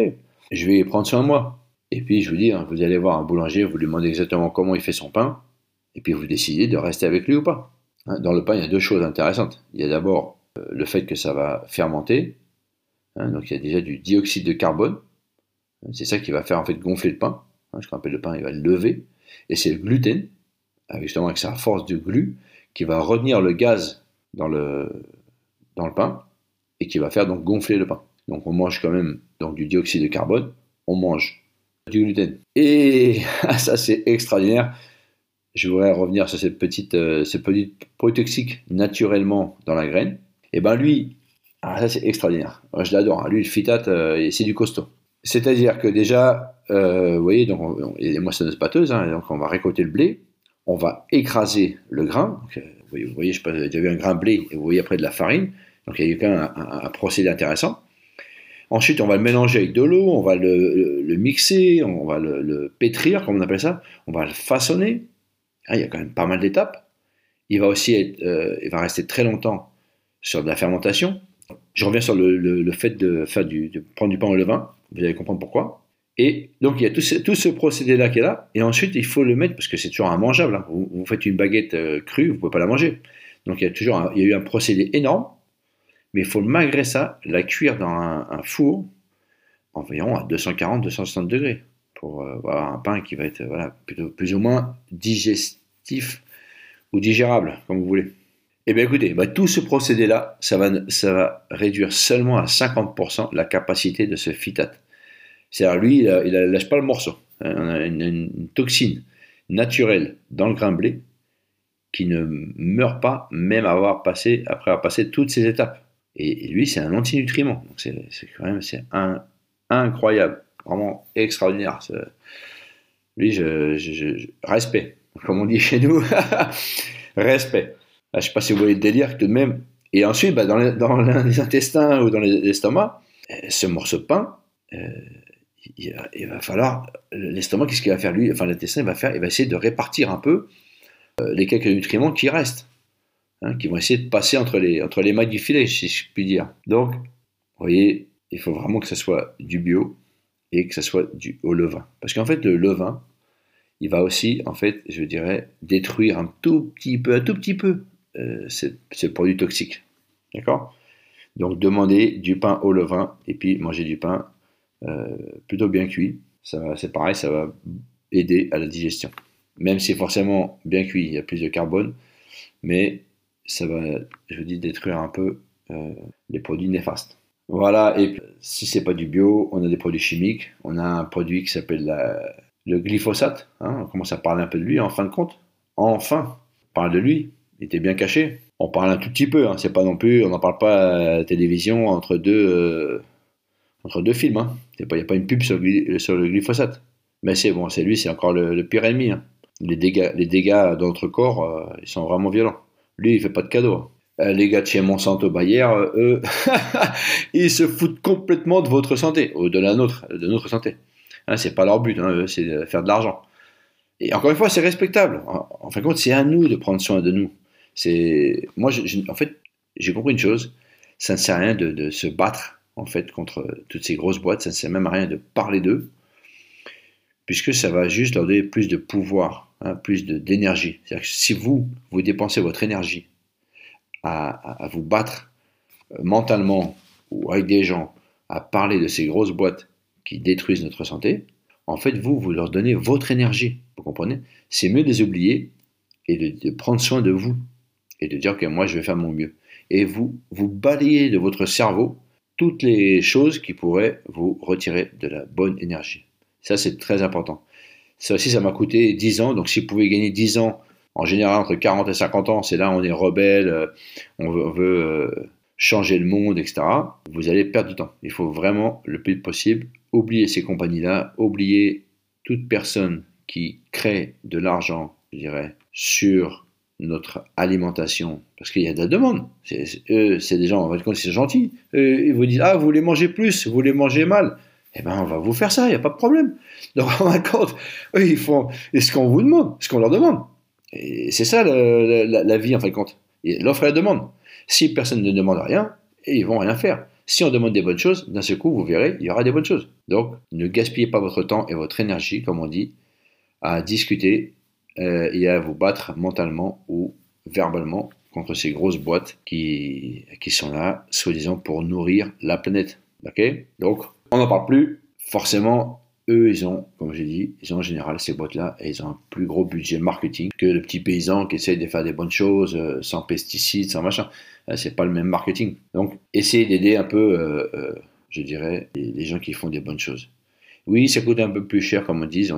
Speaker 1: je vais prendre soin de moi. Et puis, je vous dis, hein, vous allez voir un boulanger, vous lui demandez exactement comment il fait son pain, et puis vous décidez de rester avec lui ou pas. Hein, Dans le pain, il y a deux choses intéressantes. Il y a d'abord euh, le fait que ça va fermenter, hein, donc il y a déjà du dioxyde de carbone, c'est ça qui va faire en fait gonfler le pain. Hein, ce qu'on appelle le pain, il va le lever. Et c'est le gluten, justement avec sa force de glu, qui va retenir le gaz dans le, dans le pain et qui va faire donc gonfler le pain. Donc on mange quand même donc, du dioxyde de carbone, on mange du gluten. Et ça c'est extraordinaire. Je voudrais revenir sur cette petite, euh, ce petit produit toxique naturellement dans la graine. Et ben lui, ah, ça c'est extraordinaire. Je l'adore. hein. Lui, le phytate, euh, c'est du costaud. C'est-à-dire que déjà, euh, vous voyez, donc on, on- il y a des donc on va récolter le blé, on va écraser le grain. Euh, vous voyez, je pas, avez déjà vu un grain blé et vous voyez après de la farine. Donc il y a quand même un, procédé intéressant. Ensuite, on va le mélanger avec de l'eau, on va le, mixer, on va le, pétrir, comme on appelle ça, on va le façonner. Ah, il y a quand même pas mal d'étapes. Il va aussi euh, il va rester très longtemps sur de la fermentation. Je reviens sur le, fait de, du, de prendre du pain au levain. Vous allez comprendre pourquoi. Et donc, il y a tout ce, procédé-là qui est là. Et ensuite, il faut le mettre, parce que c'est toujours immangeable. hein. Vous, faites une baguette euh, crue, vous ne pouvez pas la manger. Donc, il y a toujours il y a eu un procédé énorme. Mais il faut malgré ça la cuire dans un, un four environ à 240-260 degrés pour euh, avoir un pain qui va être euh, voilà, plutôt, plus ou moins digestif ou digérable, comme vous voulez. Eh bien écoutez, bah, tout ce procédé-là, ça va, ça va réduire seulement à 50% la capacité de ce phytate. C'est-à-dire lui, il, a- lâche pas le morceau. Hein, On a une, toxine naturelle dans le grain blé qui ne meurt pas, même avoir passé, après avoir passé toutes ces étapes. Et, lui, c'est un antinutriment. Donc c'est quand même c'est incroyable, vraiment extraordinaire. Lui, je, je- je- respect, comme on dit chez nous, respect. Je sais pas si vous voyez le délire tout de même. Et ensuite, bah, dans, les, dans les intestins ou dans les- l'estomac, euh, ce morceau de pain, euh, il, va falloir l'estomac, qu'est-ce qu'il va faire lui Enfin, l'intestin, il va faire, il va essayer de répartir un peu euh, les quelques nutriments qui restent, hein, qui vont essayer de passer entre les entre les mailles du filet, si je puis dire. Donc, vous voyez, il faut vraiment que ce soit du bio et que ce soit du au levain, parce qu'en fait, le levain, il va aussi, en fait, je dirais, détruire un tout petit peu, un tout petit peu, euh, ce, ce produit toxique. D'accord? Donc, demandez du pain au levain et puis manger du pain plutôt bien cuit. C'est pareil, ça va aider à la digestion. Même si forcément bien cuit, il y a plus de carbone, mais ça va, je vous dis, détruire un peu euh, les produits néfastes. Voilà, et si c'est pas du bio, on a des produits chimiques. On a un produit qui s'appelle le glyphosate. hein, on commence à parler un peu de lui en fin de compte. Enfin, on parle de lui. Il était bien caché. On parle un tout petit peu. hein, c'est pas non plus, on n'en parle pas à la télévision entre deux, euh, entre deux films. Hein. Il n'y a pas une pub sur, le gly- sur le glyphosate. Mais c'est bon, c'est lui, c'est encore le, pire ennemi. hein. Les dégâts, les dégâts dans notre corps, euh, ils sont vraiment violents. Lui, il fait pas de cadeaux. Euh, les gars de chez Monsanto Bayer, euh, eux, ils se foutent complètement de votre santé, ou de la nôtre, de notre santé. Hein, c'est pas leur but, hein, c'est de faire de l'argent. Et encore une fois, c'est respectable. En, fin de compte, c'est à nous de prendre soin de nous. C'est, moi, en fait, j'ai compris une chose. Ça ne sert à rien de se battre en fait contre toutes ces grosses boîtes. Ça ne sert même à rien de parler d'eux, puisque ça va juste leur donner plus de pouvoir, hein, plus d'énergie. C'est-à-dire que si vous vous dépensez votre énergie à, vous battre euh, mentalement ou avec des gens à parler de ces grosses boîtes qui détruisent notre santé, en fait, vous, vous leur donnez votre énergie. Vous comprenez? C'est mieux de les oublier et de prendre soin de vous et de dire que moi, je vais faire mon mieux. Et vous, vous balayez de votre cerveau toutes les choses qui pourraient vous retirer de la bonne énergie. Ça, c'est très important. Ça aussi, ça m'a coûté 10 ans. Donc, si vous pouvez gagner 10 ans, en général, entre 40 et 50 ans, c'est là où on est rebelle, euh, on veut, euh, changer le monde, etc. Vous allez perdre du temps. Il faut vraiment, le plus possible, oublier ces compagnies-là, oublier toute personne qui crée de l'argent, je dirais, sur notre alimentation, parce qu'il y a de la demande. C'est des gens, va compte, c'est gentil. ils vous disent, ah, vous voulez manger plus, vous voulez manger mal. Eh ben, on va vous faire ça, il n'y a pas de problème. Donc, on va compte, eux, ils font ce qu'on vous demande, ce qu'on leur demande. C'est ça la, vie, en fin de compte. L'offre et la demande. Si personne ne demande rien, ils vont rien faire. Si on demande des bonnes choses, d'un seul coup, vous verrez, il y aura des bonnes choses. Donc, ne gaspillez pas votre temps et votre énergie, comme on dit, à discuter euh, et à vous battre mentalement ou verbalement contre ces grosses boîtes qui, qui sont là, soi-disant, pour nourrir la planète. Ok? Donc, on n'en parle plus. Forcément, eux, ils ont, comme j'ai dit, ils ont en général ces boîtes-là, et ils ont un plus gros budget marketing que le petit paysan qui essaye de faire des bonnes choses euh, sans pesticides, sans machin. Euh, c'est pas le même marketing. Donc, essayez d'aider un peu, je dirais, les gens qui font des bonnes choses. Oui, ça coûte un peu plus cher, comme on dit.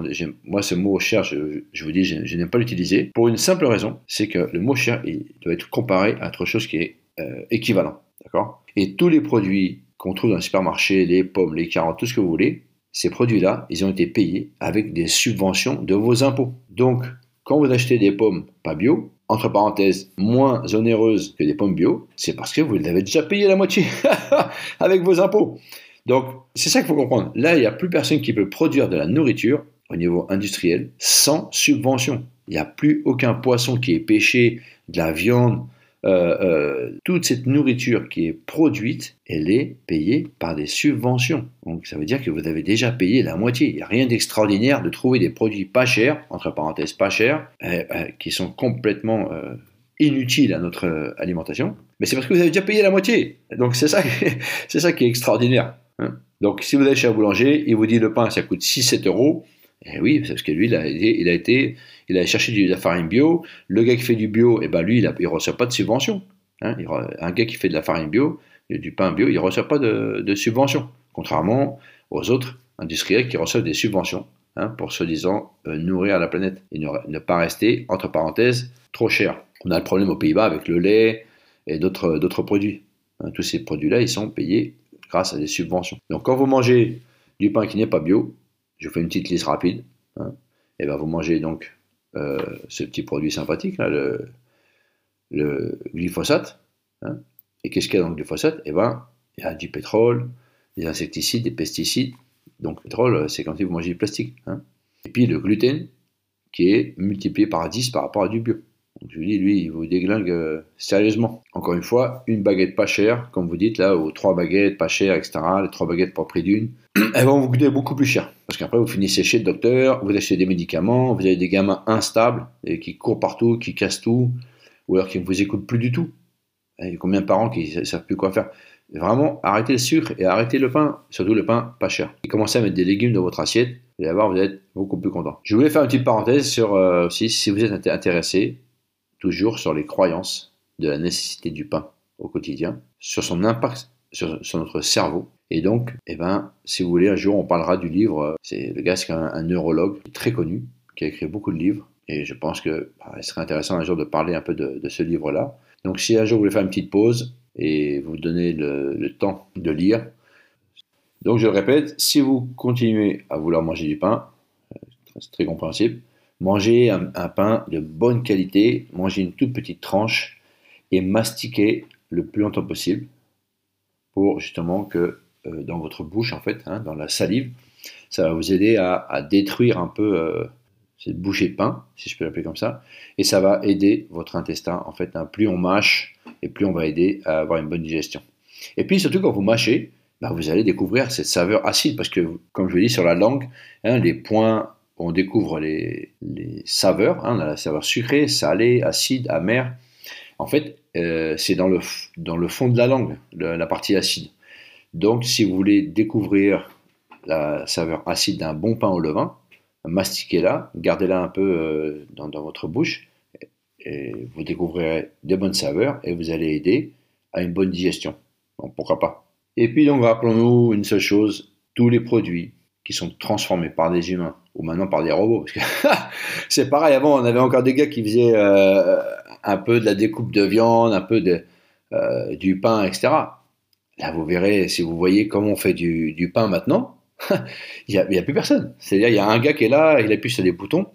Speaker 1: Moi, ce mot cher, je, vous dis, je, n'aime pas l'utiliser. Pour une simple raison, c'est que le mot cher, il doit être comparé à autre chose qui est euh, équivalent. D'accord? Et tous les produits qu'on trouve dans le supermarché, les pommes, les carottes, tout ce que vous voulez, ces produits-là, ils ont été payés avec des subventions de vos impôts. Donc, quand vous achetez des pommes pas bio, entre parenthèses, moins onéreuses que des pommes bio, c'est parce que vous les avez déjà payé la moitié avec vos impôts. Donc, c'est ça qu'il faut comprendre. Là, il n'y a plus personne qui peut produire de la nourriture au niveau industriel sans subvention. Il n'y a plus aucun poisson qui est pêché, de la viande, euh, euh, toute cette nourriture qui est produite, elle est payée par des subventions. Donc ça veut dire que vous avez déjà payé la moitié. Il n'y a rien d'extraordinaire de trouver des produits pas chers, entre parenthèses pas chers, euh, qui sont complètement inutiles à notre alimentation. Mais c'est parce que vous avez déjà payé la moitié. Donc c'est ça, c'est ça qui est extraordinaire. Hein. Donc, si vous allez chez un boulanger, il vous dit le pain, ça coûte 6-7 euros. Eh oui, parce que lui, il a, été, il a cherché de la farine bio. Le gars qui fait du bio, eh ben lui, il ne reçoit pas de subvention. Hein. un gars qui fait de la farine bio, du pain bio, il ne reçoit pas de, subvention. Contrairement aux autres industriels qui reçoivent des subventions hein, pour soi-disant euh, nourrir la planète et ne, pas rester, entre parenthèses, trop cher. On a le problème aux Pays-Bas avec le lait et d'autres produits. tous ces produits-là, ils sont payés grâce à des subventions. Donc quand vous mangez du pain qui n'est pas bio, je vous fais une petite liste rapide, hein, et ben vous mangez donc euh, ce petit produit sympathique, le, glyphosate. Hein. et qu'est-ce qu'il y a dans le glyphosate? Eh ben, il y a du pétrole, des insecticides, des pesticides. Donc le pétrole, c'est quand vous mangez du plastique. Hein. Et puis le gluten, qui est multiplié par 10 par rapport à du bio. Donc, je vous dis, lui, il vous déglingue euh, sérieusement. Encore une fois, une baguette pas chère, comme vous dites là, ou trois baguettes pas chères, etc. Les trois baguettes pour prix d'une, elles vont vous coûter beaucoup plus cher. Parce qu'après, vous finissez chez le docteur, vous achetez des médicaments, vous avez des gamins instables, et qui courent partout, qui cassent tout, ou alors qui ne vous écoutent plus du tout. Il y a combien de parents qui ne savent plus quoi faire? Vraiment, arrêtez le sucre et arrêtez le pain, surtout le pain pas cher. Et commencez à mettre des légumes dans votre assiette, vous allez voir, vous êtes beaucoup plus content. Je voulais faire une petite parenthèse sur euh, aussi, si vous êtes intéressé, toujours sur les croyances de la nécessité du pain au quotidien, sur son impact sur, notre cerveau. Et donc, eh ben, si vous voulez, un jour, on parlera du livre. Euh, c'est le gars, c'est un, neurologue très connu, qui a écrit beaucoup de livres. Et je pense que bah, serait intéressant un jour de parler un peu de, ce livre-là. Donc, si un jour vous voulez faire une petite pause et vous donnez le, temps de lire. Donc, je le répète, si vous continuez à vouloir manger du pain, euh, c'est très compréhensible, Mangez un, pain de bonne qualité, mangez une toute petite tranche et mastiquez le plus longtemps possible pour justement que euh, dans votre bouche, en fait, hein, dans la salive, ça va vous aider à, détruire un peu euh, cette bouchée de pain, si je peux l'appeler comme ça, et ça va aider votre intestin. En fait, hein. plus on mâche et plus on va aider à avoir une bonne digestion. Et puis surtout quand vous mâchez, bah, vous allez découvrir cette saveur acide parce que, comme je vous dis sur la langue, hein, les points on découvre les, saveurs. Hein, on a la saveur sucrée, salée, acide, amère. En fait, euh, c'est dans le, fond de la langue, la partie acide. Donc, si vous voulez découvrir la saveur acide d'un bon pain au levain, mastiquez-la, gardez-la un peu euh, dans, votre bouche, et vous découvrirez des bonnes saveurs et vous allez aider à une bonne digestion. Donc, pourquoi pas Et puis donc rappelons-nous une seule chose, tous les produits sont transformés par des humains ou maintenant par des robots. C'est pareil, avant on avait encore des gars qui faisaient euh, un peu de la découpe de viande, un peu de, euh, du pain, etc. Là vous verrez, si vous voyez comment on fait du, pain maintenant, il n'y a, a, plus personne. C'est-à-dire il y a un gars qui est là, il appuie sur des boutons.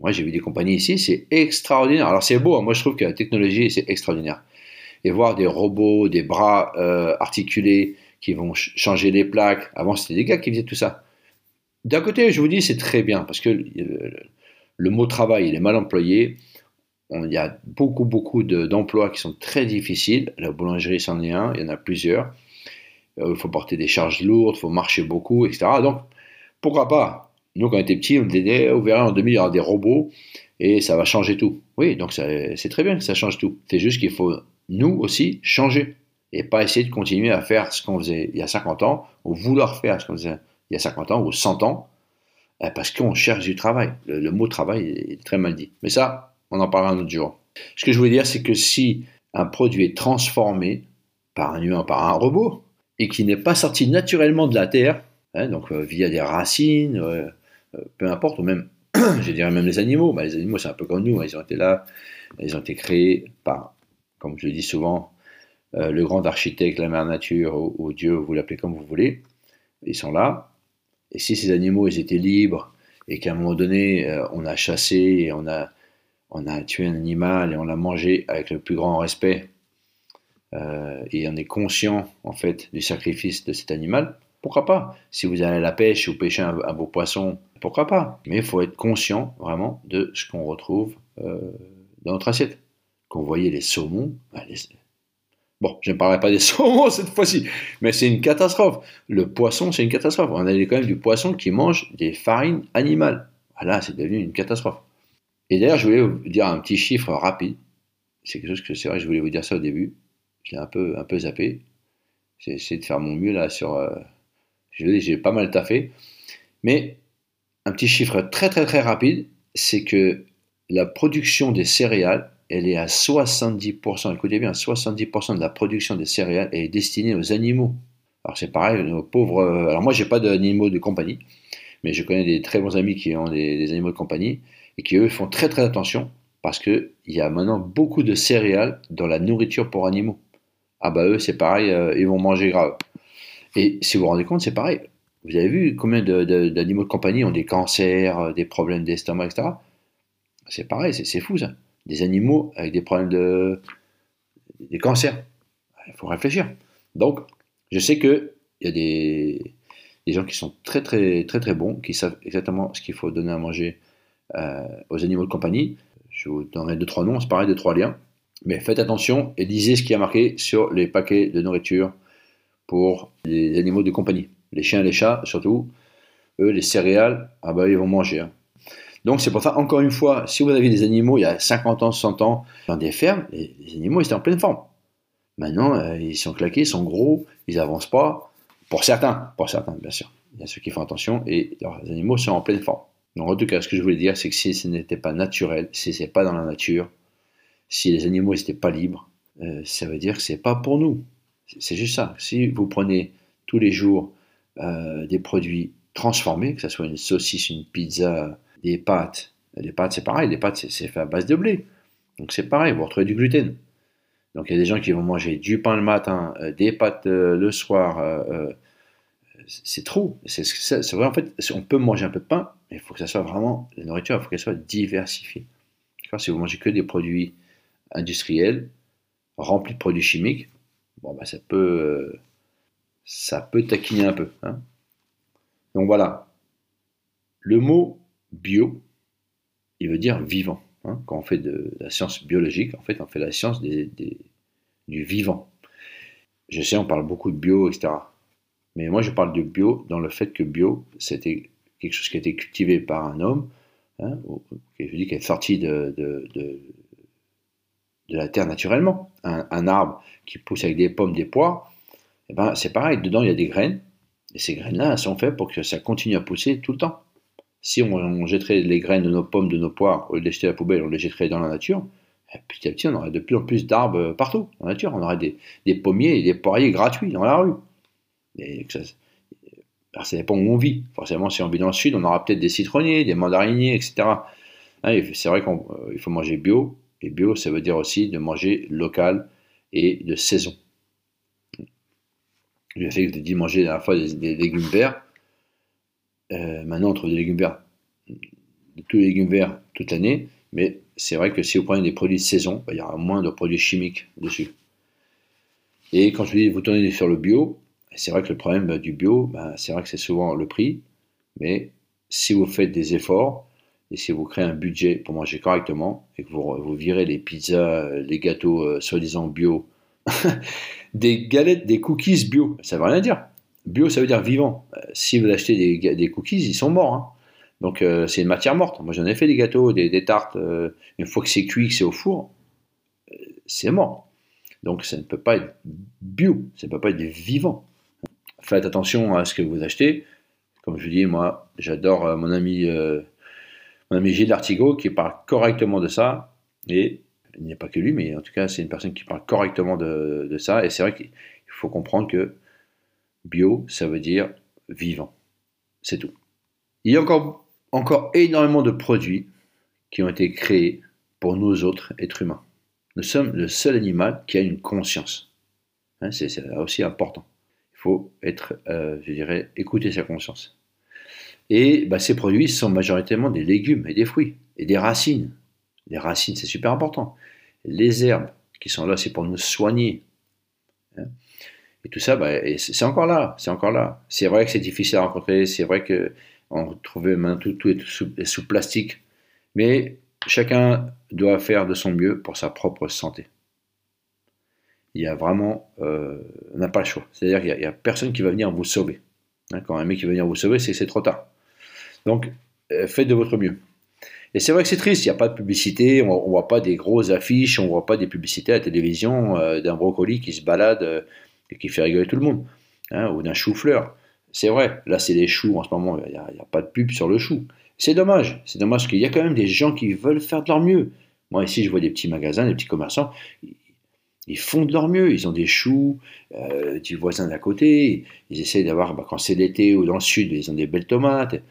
Speaker 1: Moi j'ai vu des compagnies ici, c'est extraordinaire. Alors c'est beau, hein. moi je trouve que la technologie c'est extraordinaire. Et voir des robots, des bras euh, articulés, qui vont changer les plaques. Avant, c'était des gars qui faisaient tout ça. D'un côté, je vous dis, c'est très bien, parce que le, mot travail, il est mal employé. il y a beaucoup, beaucoup d'emplois qui sont très difficiles. La boulangerie, c'en est un, il y en a plusieurs. Euh, il faut porter des charges lourdes, il faut marcher beaucoup, etc. Donc, pourquoi pas? Nous, quand on était petits, on disait, au verra en 2000, il y aura des robots et ça va changer tout. Oui, donc c'est très bien que ça change tout. C'est juste qu'il faut, nous aussi, changer et pas essayer de continuer à faire ce qu'on faisait il y a 50 ans, ou vouloir faire ce qu'on faisait il y a 50 ans ou 100 ans, euh, parce qu'on cherche du travail. Le, mot travail est très mal dit. Mais ça, on en parlera un autre jour. Ce que je voulais dire, c'est que si un produit est transformé par un humain, par un robot, et qui n'est pas sorti naturellement de la Terre, hein, donc euh, via des racines, euh, peu importe, ou même, je dirais même les animaux, bah, les animaux c'est un peu comme nous, hein, ils ont été là, ils ont été créés par, comme je le dis souvent, euh, le grand architecte, la mère nature ou, Dieu, vous l'appelez comme vous voulez, ils sont là. Et si ces animaux ils étaient libres et qu'à un moment donné euh, on a chassé et on a, tué un animal et on l'a mangé avec le plus grand respect euh, et on est conscient en fait du sacrifice de cet animal, pourquoi pas? Si vous allez à la pêche ou pêcher un, beau poisson, pourquoi pas? Mais il faut être conscient vraiment de ce qu'on retrouve dans notre assiette. Quand vous voyez les saumons, bah, Bon, je ne parlerai pas des saumons cette fois-ci, mais c'est une catastrophe. Le poisson, c'est une catastrophe. On a quand même du poisson qui mange des farines animales. Voilà, c'est devenu une catastrophe. Et d'ailleurs, je voulais vous dire un petit chiffre rapide. C'est quelque chose que c'est vrai, je voulais vous dire ça au début. Je un peu, un peu zappé. J'ai essayé de faire mon mieux là sur. Euh, j'ai pas mal taffé. Mais un petit chiffre très très très rapide, c'est que la production des céréales elle est à 70%, écoutez bien, 70% de la production des céréales est destinée aux animaux. Alors c'est pareil, nos pauvres... Euh, alors moi, j'ai pas d'animaux de compagnie, mais je connais des très bons amis qui ont des, animaux de compagnie et qui, eux, font très très attention parce qu'il y a maintenant beaucoup de céréales dans la nourriture pour animaux. Ah bah eux, c'est pareil, euh, ils vont manger grave. Et si vous vous rendez compte, c'est pareil. Vous avez vu combien d'animaux de, compagnie ont des cancers, euh, des problèmes d'estomac, etc. C'est pareil, c'est fou ça des animaux avec des problèmes de cancers. Il faut réfléchir. Donc, je sais qu'il y a des, des, gens qui sont très très très très bons, qui savent exactement ce qu'il faut donner à manger euh, aux animaux de compagnie. Je vous donnerai deux trois noms, c'est pareil, deux trois liens. Mais faites attention et lisez ce qui a marqué sur les paquets de nourriture pour les animaux de compagnie. Les chiens, les chats, surtout, eux, les céréales, ah bah ils vont manger. Hein. Donc c'est pour ça, encore une fois, si vous avez des animaux il y a 50 ans, 100 ans, dans des fermes, les, animaux ils étaient en pleine forme. Maintenant, euh, ils sont claqués, ils sont gros, ils n'avancent pas. Pour certains, pour certains, bien sûr. Il y a ceux qui font attention et leurs animaux sont en pleine forme. Donc en tout cas, ce que je voulais dire, c'est que si ce n'était pas naturel, si ce n'est pas dans la nature, si les animaux n'étaient pas libres, euh, ça veut dire que c'est pas pour nous. C'est juste ça. Si vous prenez tous les jours euh, des produits transformés, que ce soit une saucisse, une pizza, des pâtes. Les pâtes, c'est pareil, les pâtes, c'est fait à base de blé. Donc c'est pareil, vous retrouvez du gluten. Donc il y a des gens qui vont manger du pain le matin, euh, des pâtes euh, le soir. Euh, c'est trop. C'est vrai, en fait, on peut manger un peu de pain, mais il faut que ça soit vraiment, la nourriture, il faut qu'elle soit diversifiée. Si vous mangez que des produits industriels, remplis de produits chimiques, bon, bah, ça peut, ça peut taquiner un peu. Hein. Donc voilà. Le mot bio, il veut dire vivant. Hein. Quand on fait de, la science biologique, en fait, on fait la science du vivant. Je sais, on parle beaucoup de bio, etc. Mais moi, je parle de bio dans le fait que bio, c'était quelque chose qui a été cultivé par un homme, hein, je dis qui est sorti de, de, la terre naturellement. Un, arbre qui pousse avec des pommes, des poires, eh ben, c'est pareil, dedans il y a des graines, et ces graines-là, elles sont faites pour que ça continue à pousser tout le temps. Si on, jetterait les graines de nos pommes, de nos poires, au lieu de les jeter à la poubelle, on les jetterait dans la nature, petit à petit, on aurait de plus en plus d'arbres partout en nature. On aurait des, pommiers et des poiriers gratuits dans la rue. Et ça, alors ça dépend où on vit. Forcément, si on vit dans le sud, on aura peut-être des citronniers, des mandariniers, etc. Hein, c'est vrai qu'il euh, faut manger bio. Et bio, ça veut dire aussi de manger local et de saison. J'ai fait de manger la dernière fois des, légumes verts. Euh, maintenant, on trouve des légumes verts, tous les légumes verts toute l'année. Mais c'est vrai que si vous prenez des produits de saison, bah, il y aura moins de produits chimiques dessus. Et quand je vous dis vous tournez sur le bio, c'est vrai que le problème du bio, bah, c'est vrai que c'est souvent le prix, mais si vous faites des efforts et si vous créez un budget pour manger correctement et que vous, virez les pizzas, les gâteaux euh, soi-disant bio, des galettes, des cookies bio, ça veut rien dire. Bio, ça veut dire vivant. Euh, si vous achetez des, cookies, ils sont morts. Hein. Donc euh, c'est une matière morte. Moi j'en ai fait des gâteaux, des, tartes. une fois que c'est cuit, que c'est au four, c'est mort. Donc ça ne peut pas être bio, ça ne peut pas être vivant faites attention à ce que vous achetez. Comme je vous dis, moi, j'adore euh, mon ami, euh, mon ami Gilles Artigot qui parle correctement de ça. Et il n'y a pas que lui, mais en tout cas, c'est une personne qui parle correctement de, ça. Et c'est vrai qu'il faut comprendre que bio, ça veut dire vivant. C'est tout. Il y a encore, encore énormément de produits qui ont été créés pour nous autres êtres humains. Nous sommes le seul animal qui a une conscience. Hein, c'est aussi important faut être, euh, je dirais, écouter sa conscience. Et bah, ces produits sont majoritairement des légumes et des fruits et des racines. Les racines, c'est super important. Les herbes qui sont là, c'est pour nous soigner. Hein. Et tout ça, bah, c'est encore là, c'est encore là. C'est vrai que c'est difficile à rencontrer, c'est vrai que on trouve maintenant tout, est sous, plastique, mais chacun doit faire de son mieux pour sa propre santé il y a vraiment, euh, n'a pas le choix. C'est-à-dire qu'il n'y a, personne qui va venir vous sauver. Hein, quand un mec qui va venir vous sauver, c'est trop tard. Donc, euh, faites de votre mieux. Et c'est vrai que c'est triste, il n'y a pas de publicité, on ne voit pas des grosses affiches, on ne voit pas des publicités à la télévision euh, d'un brocoli qui se balade et qui fait rigoler tout le monde, hein, ou d'un chou-fleur. C'est vrai, là c'est les choux en ce moment, il n'y a, pas de pub sur le chou. C'est dommage, c'est dommage qu'il y a quand même des gens qui veulent faire de leur mieux. Moi ici je vois des petits magasins, des petits commerçants, ils font de leur mieux. Ils ont des choux euh, du voisin d'à côté. Ils essayent d'avoir, bah, quand c'est l'été ou dans le sud, ils ont des belles tomates.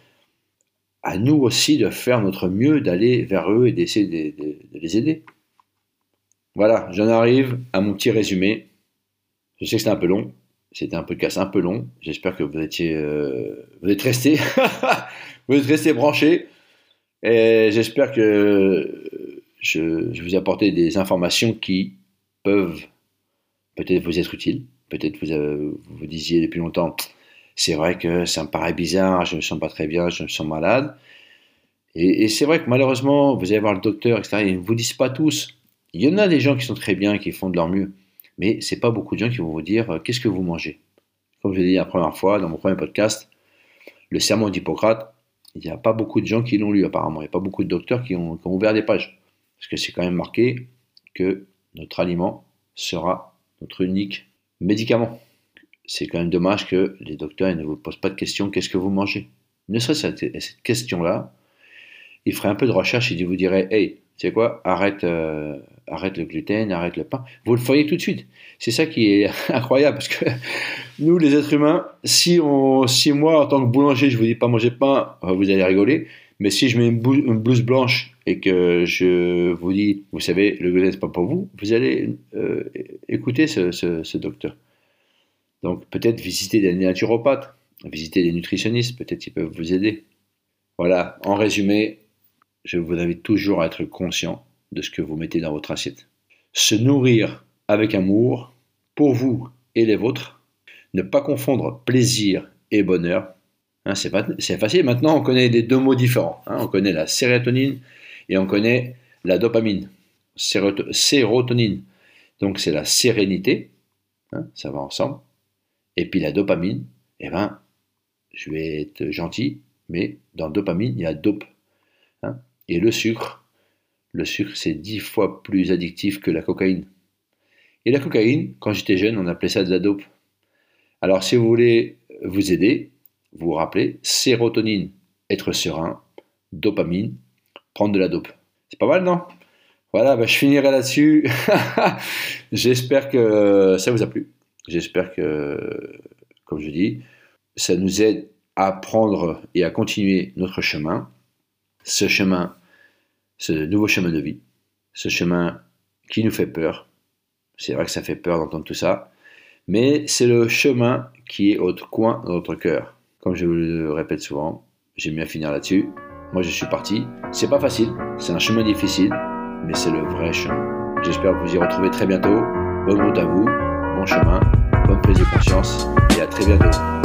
Speaker 1: À nous aussi de faire notre mieux, d'aller vers eux et d'essayer de, les aider. Voilà, j'en arrive à mon petit résumé. Je sais que c'était un peu long. C'était un podcast un peu long. J'espère que vous étiez, euh, vous êtes restés, vous êtes restés branchés. Et j'espère que je, je vous ai apporté des informations qui peuvent peut-être vous être utiles. Peut-être vous, euh, vous disiez depuis longtemps, c'est vrai que ça me paraît bizarre, je ne me sens pas très bien, je me sens malade. Et, c'est vrai que malheureusement, vous allez voir le docteur, etc. Ils ne vous disent pas tous. Il y en a des gens qui sont très bien, qui font de leur mieux. Mais c'est pas beaucoup de gens qui vont vous dire euh, qu'est-ce que vous mangez? Comme je l'ai dit la première fois dans mon premier podcast, le serment d'Hippocrate, il n'y a pas beaucoup de gens qui l'ont lu apparemment. Il n'y a pas beaucoup de docteurs qui ont, ouvert des pages. Parce que c'est quand même marqué que notre aliment sera notre unique médicament. C'est quand même dommage que les docteurs ne vous posent pas de questions qu'est-ce que vous mangez? Ne serait-ce cette question-là, ils feraient un peu de recherche et ils vous diraient hey, tu sais quoi, arrête, euh, arrête le gluten, arrête le pain. Vous le feriez tout de suite. C'est ça qui est incroyable parce que nous, les êtres humains, si, on, si moi, en tant que boulanger, je vous dis pas manger pain, vous allez rigoler. Mais si je mets une, blouse blanche et que je vous dis, vous savez, le gluten n'est pas pour vous, vous allez euh, écouter ce, docteur. Donc peut-être visiter des naturopathes, visiter des nutritionnistes, peut-être ils peuvent vous aider. Voilà, en résumé, je vous invite toujours à être conscient de ce que vous mettez dans votre assiette. Se nourrir avec amour, pour vous et les vôtres. Ne pas confondre plaisir et bonheur. Hein, c'est facile. Maintenant, on connaît des deux mots différents. Hein. On connaît la sérotonine et on connaît la dopamine. Sérotonine, donc c'est la sérénité. Hein, ça va ensemble. Et puis la dopamine, eh ben, je vais être gentil, mais dans dopamine, il y a dope. Et le sucre, le sucre, c'est dix fois plus addictif que la cocaïne. Et la cocaïne, quand j'étais jeune, on appelait ça de la dope. Alors, si vous voulez vous aider, vous vous rappelez, sérotonine, être serein, dopamine, prendre de la dope. C'est pas mal, non? Voilà, bah, je finirai là-dessus. J'espère que ça vous a plu. J'espère que, comme je dis, ça nous aide à prendre et à continuer notre chemin. Ce chemin, ce nouveau chemin de vie. Ce chemin qui nous fait peur. C'est vrai que ça fait peur d'entendre tout ça. Mais c'est le chemin qui est au coin de notre cœur. Comme je vous le répète souvent, j'aime bien finir là-dessus. Moi, je suis parti. C'est pas facile, c'est un chemin difficile, mais c'est le vrai chemin. J'espère vous y retrouver très bientôt. Bonne route à vous, bon chemin, bonne prise de conscience et à très bientôt.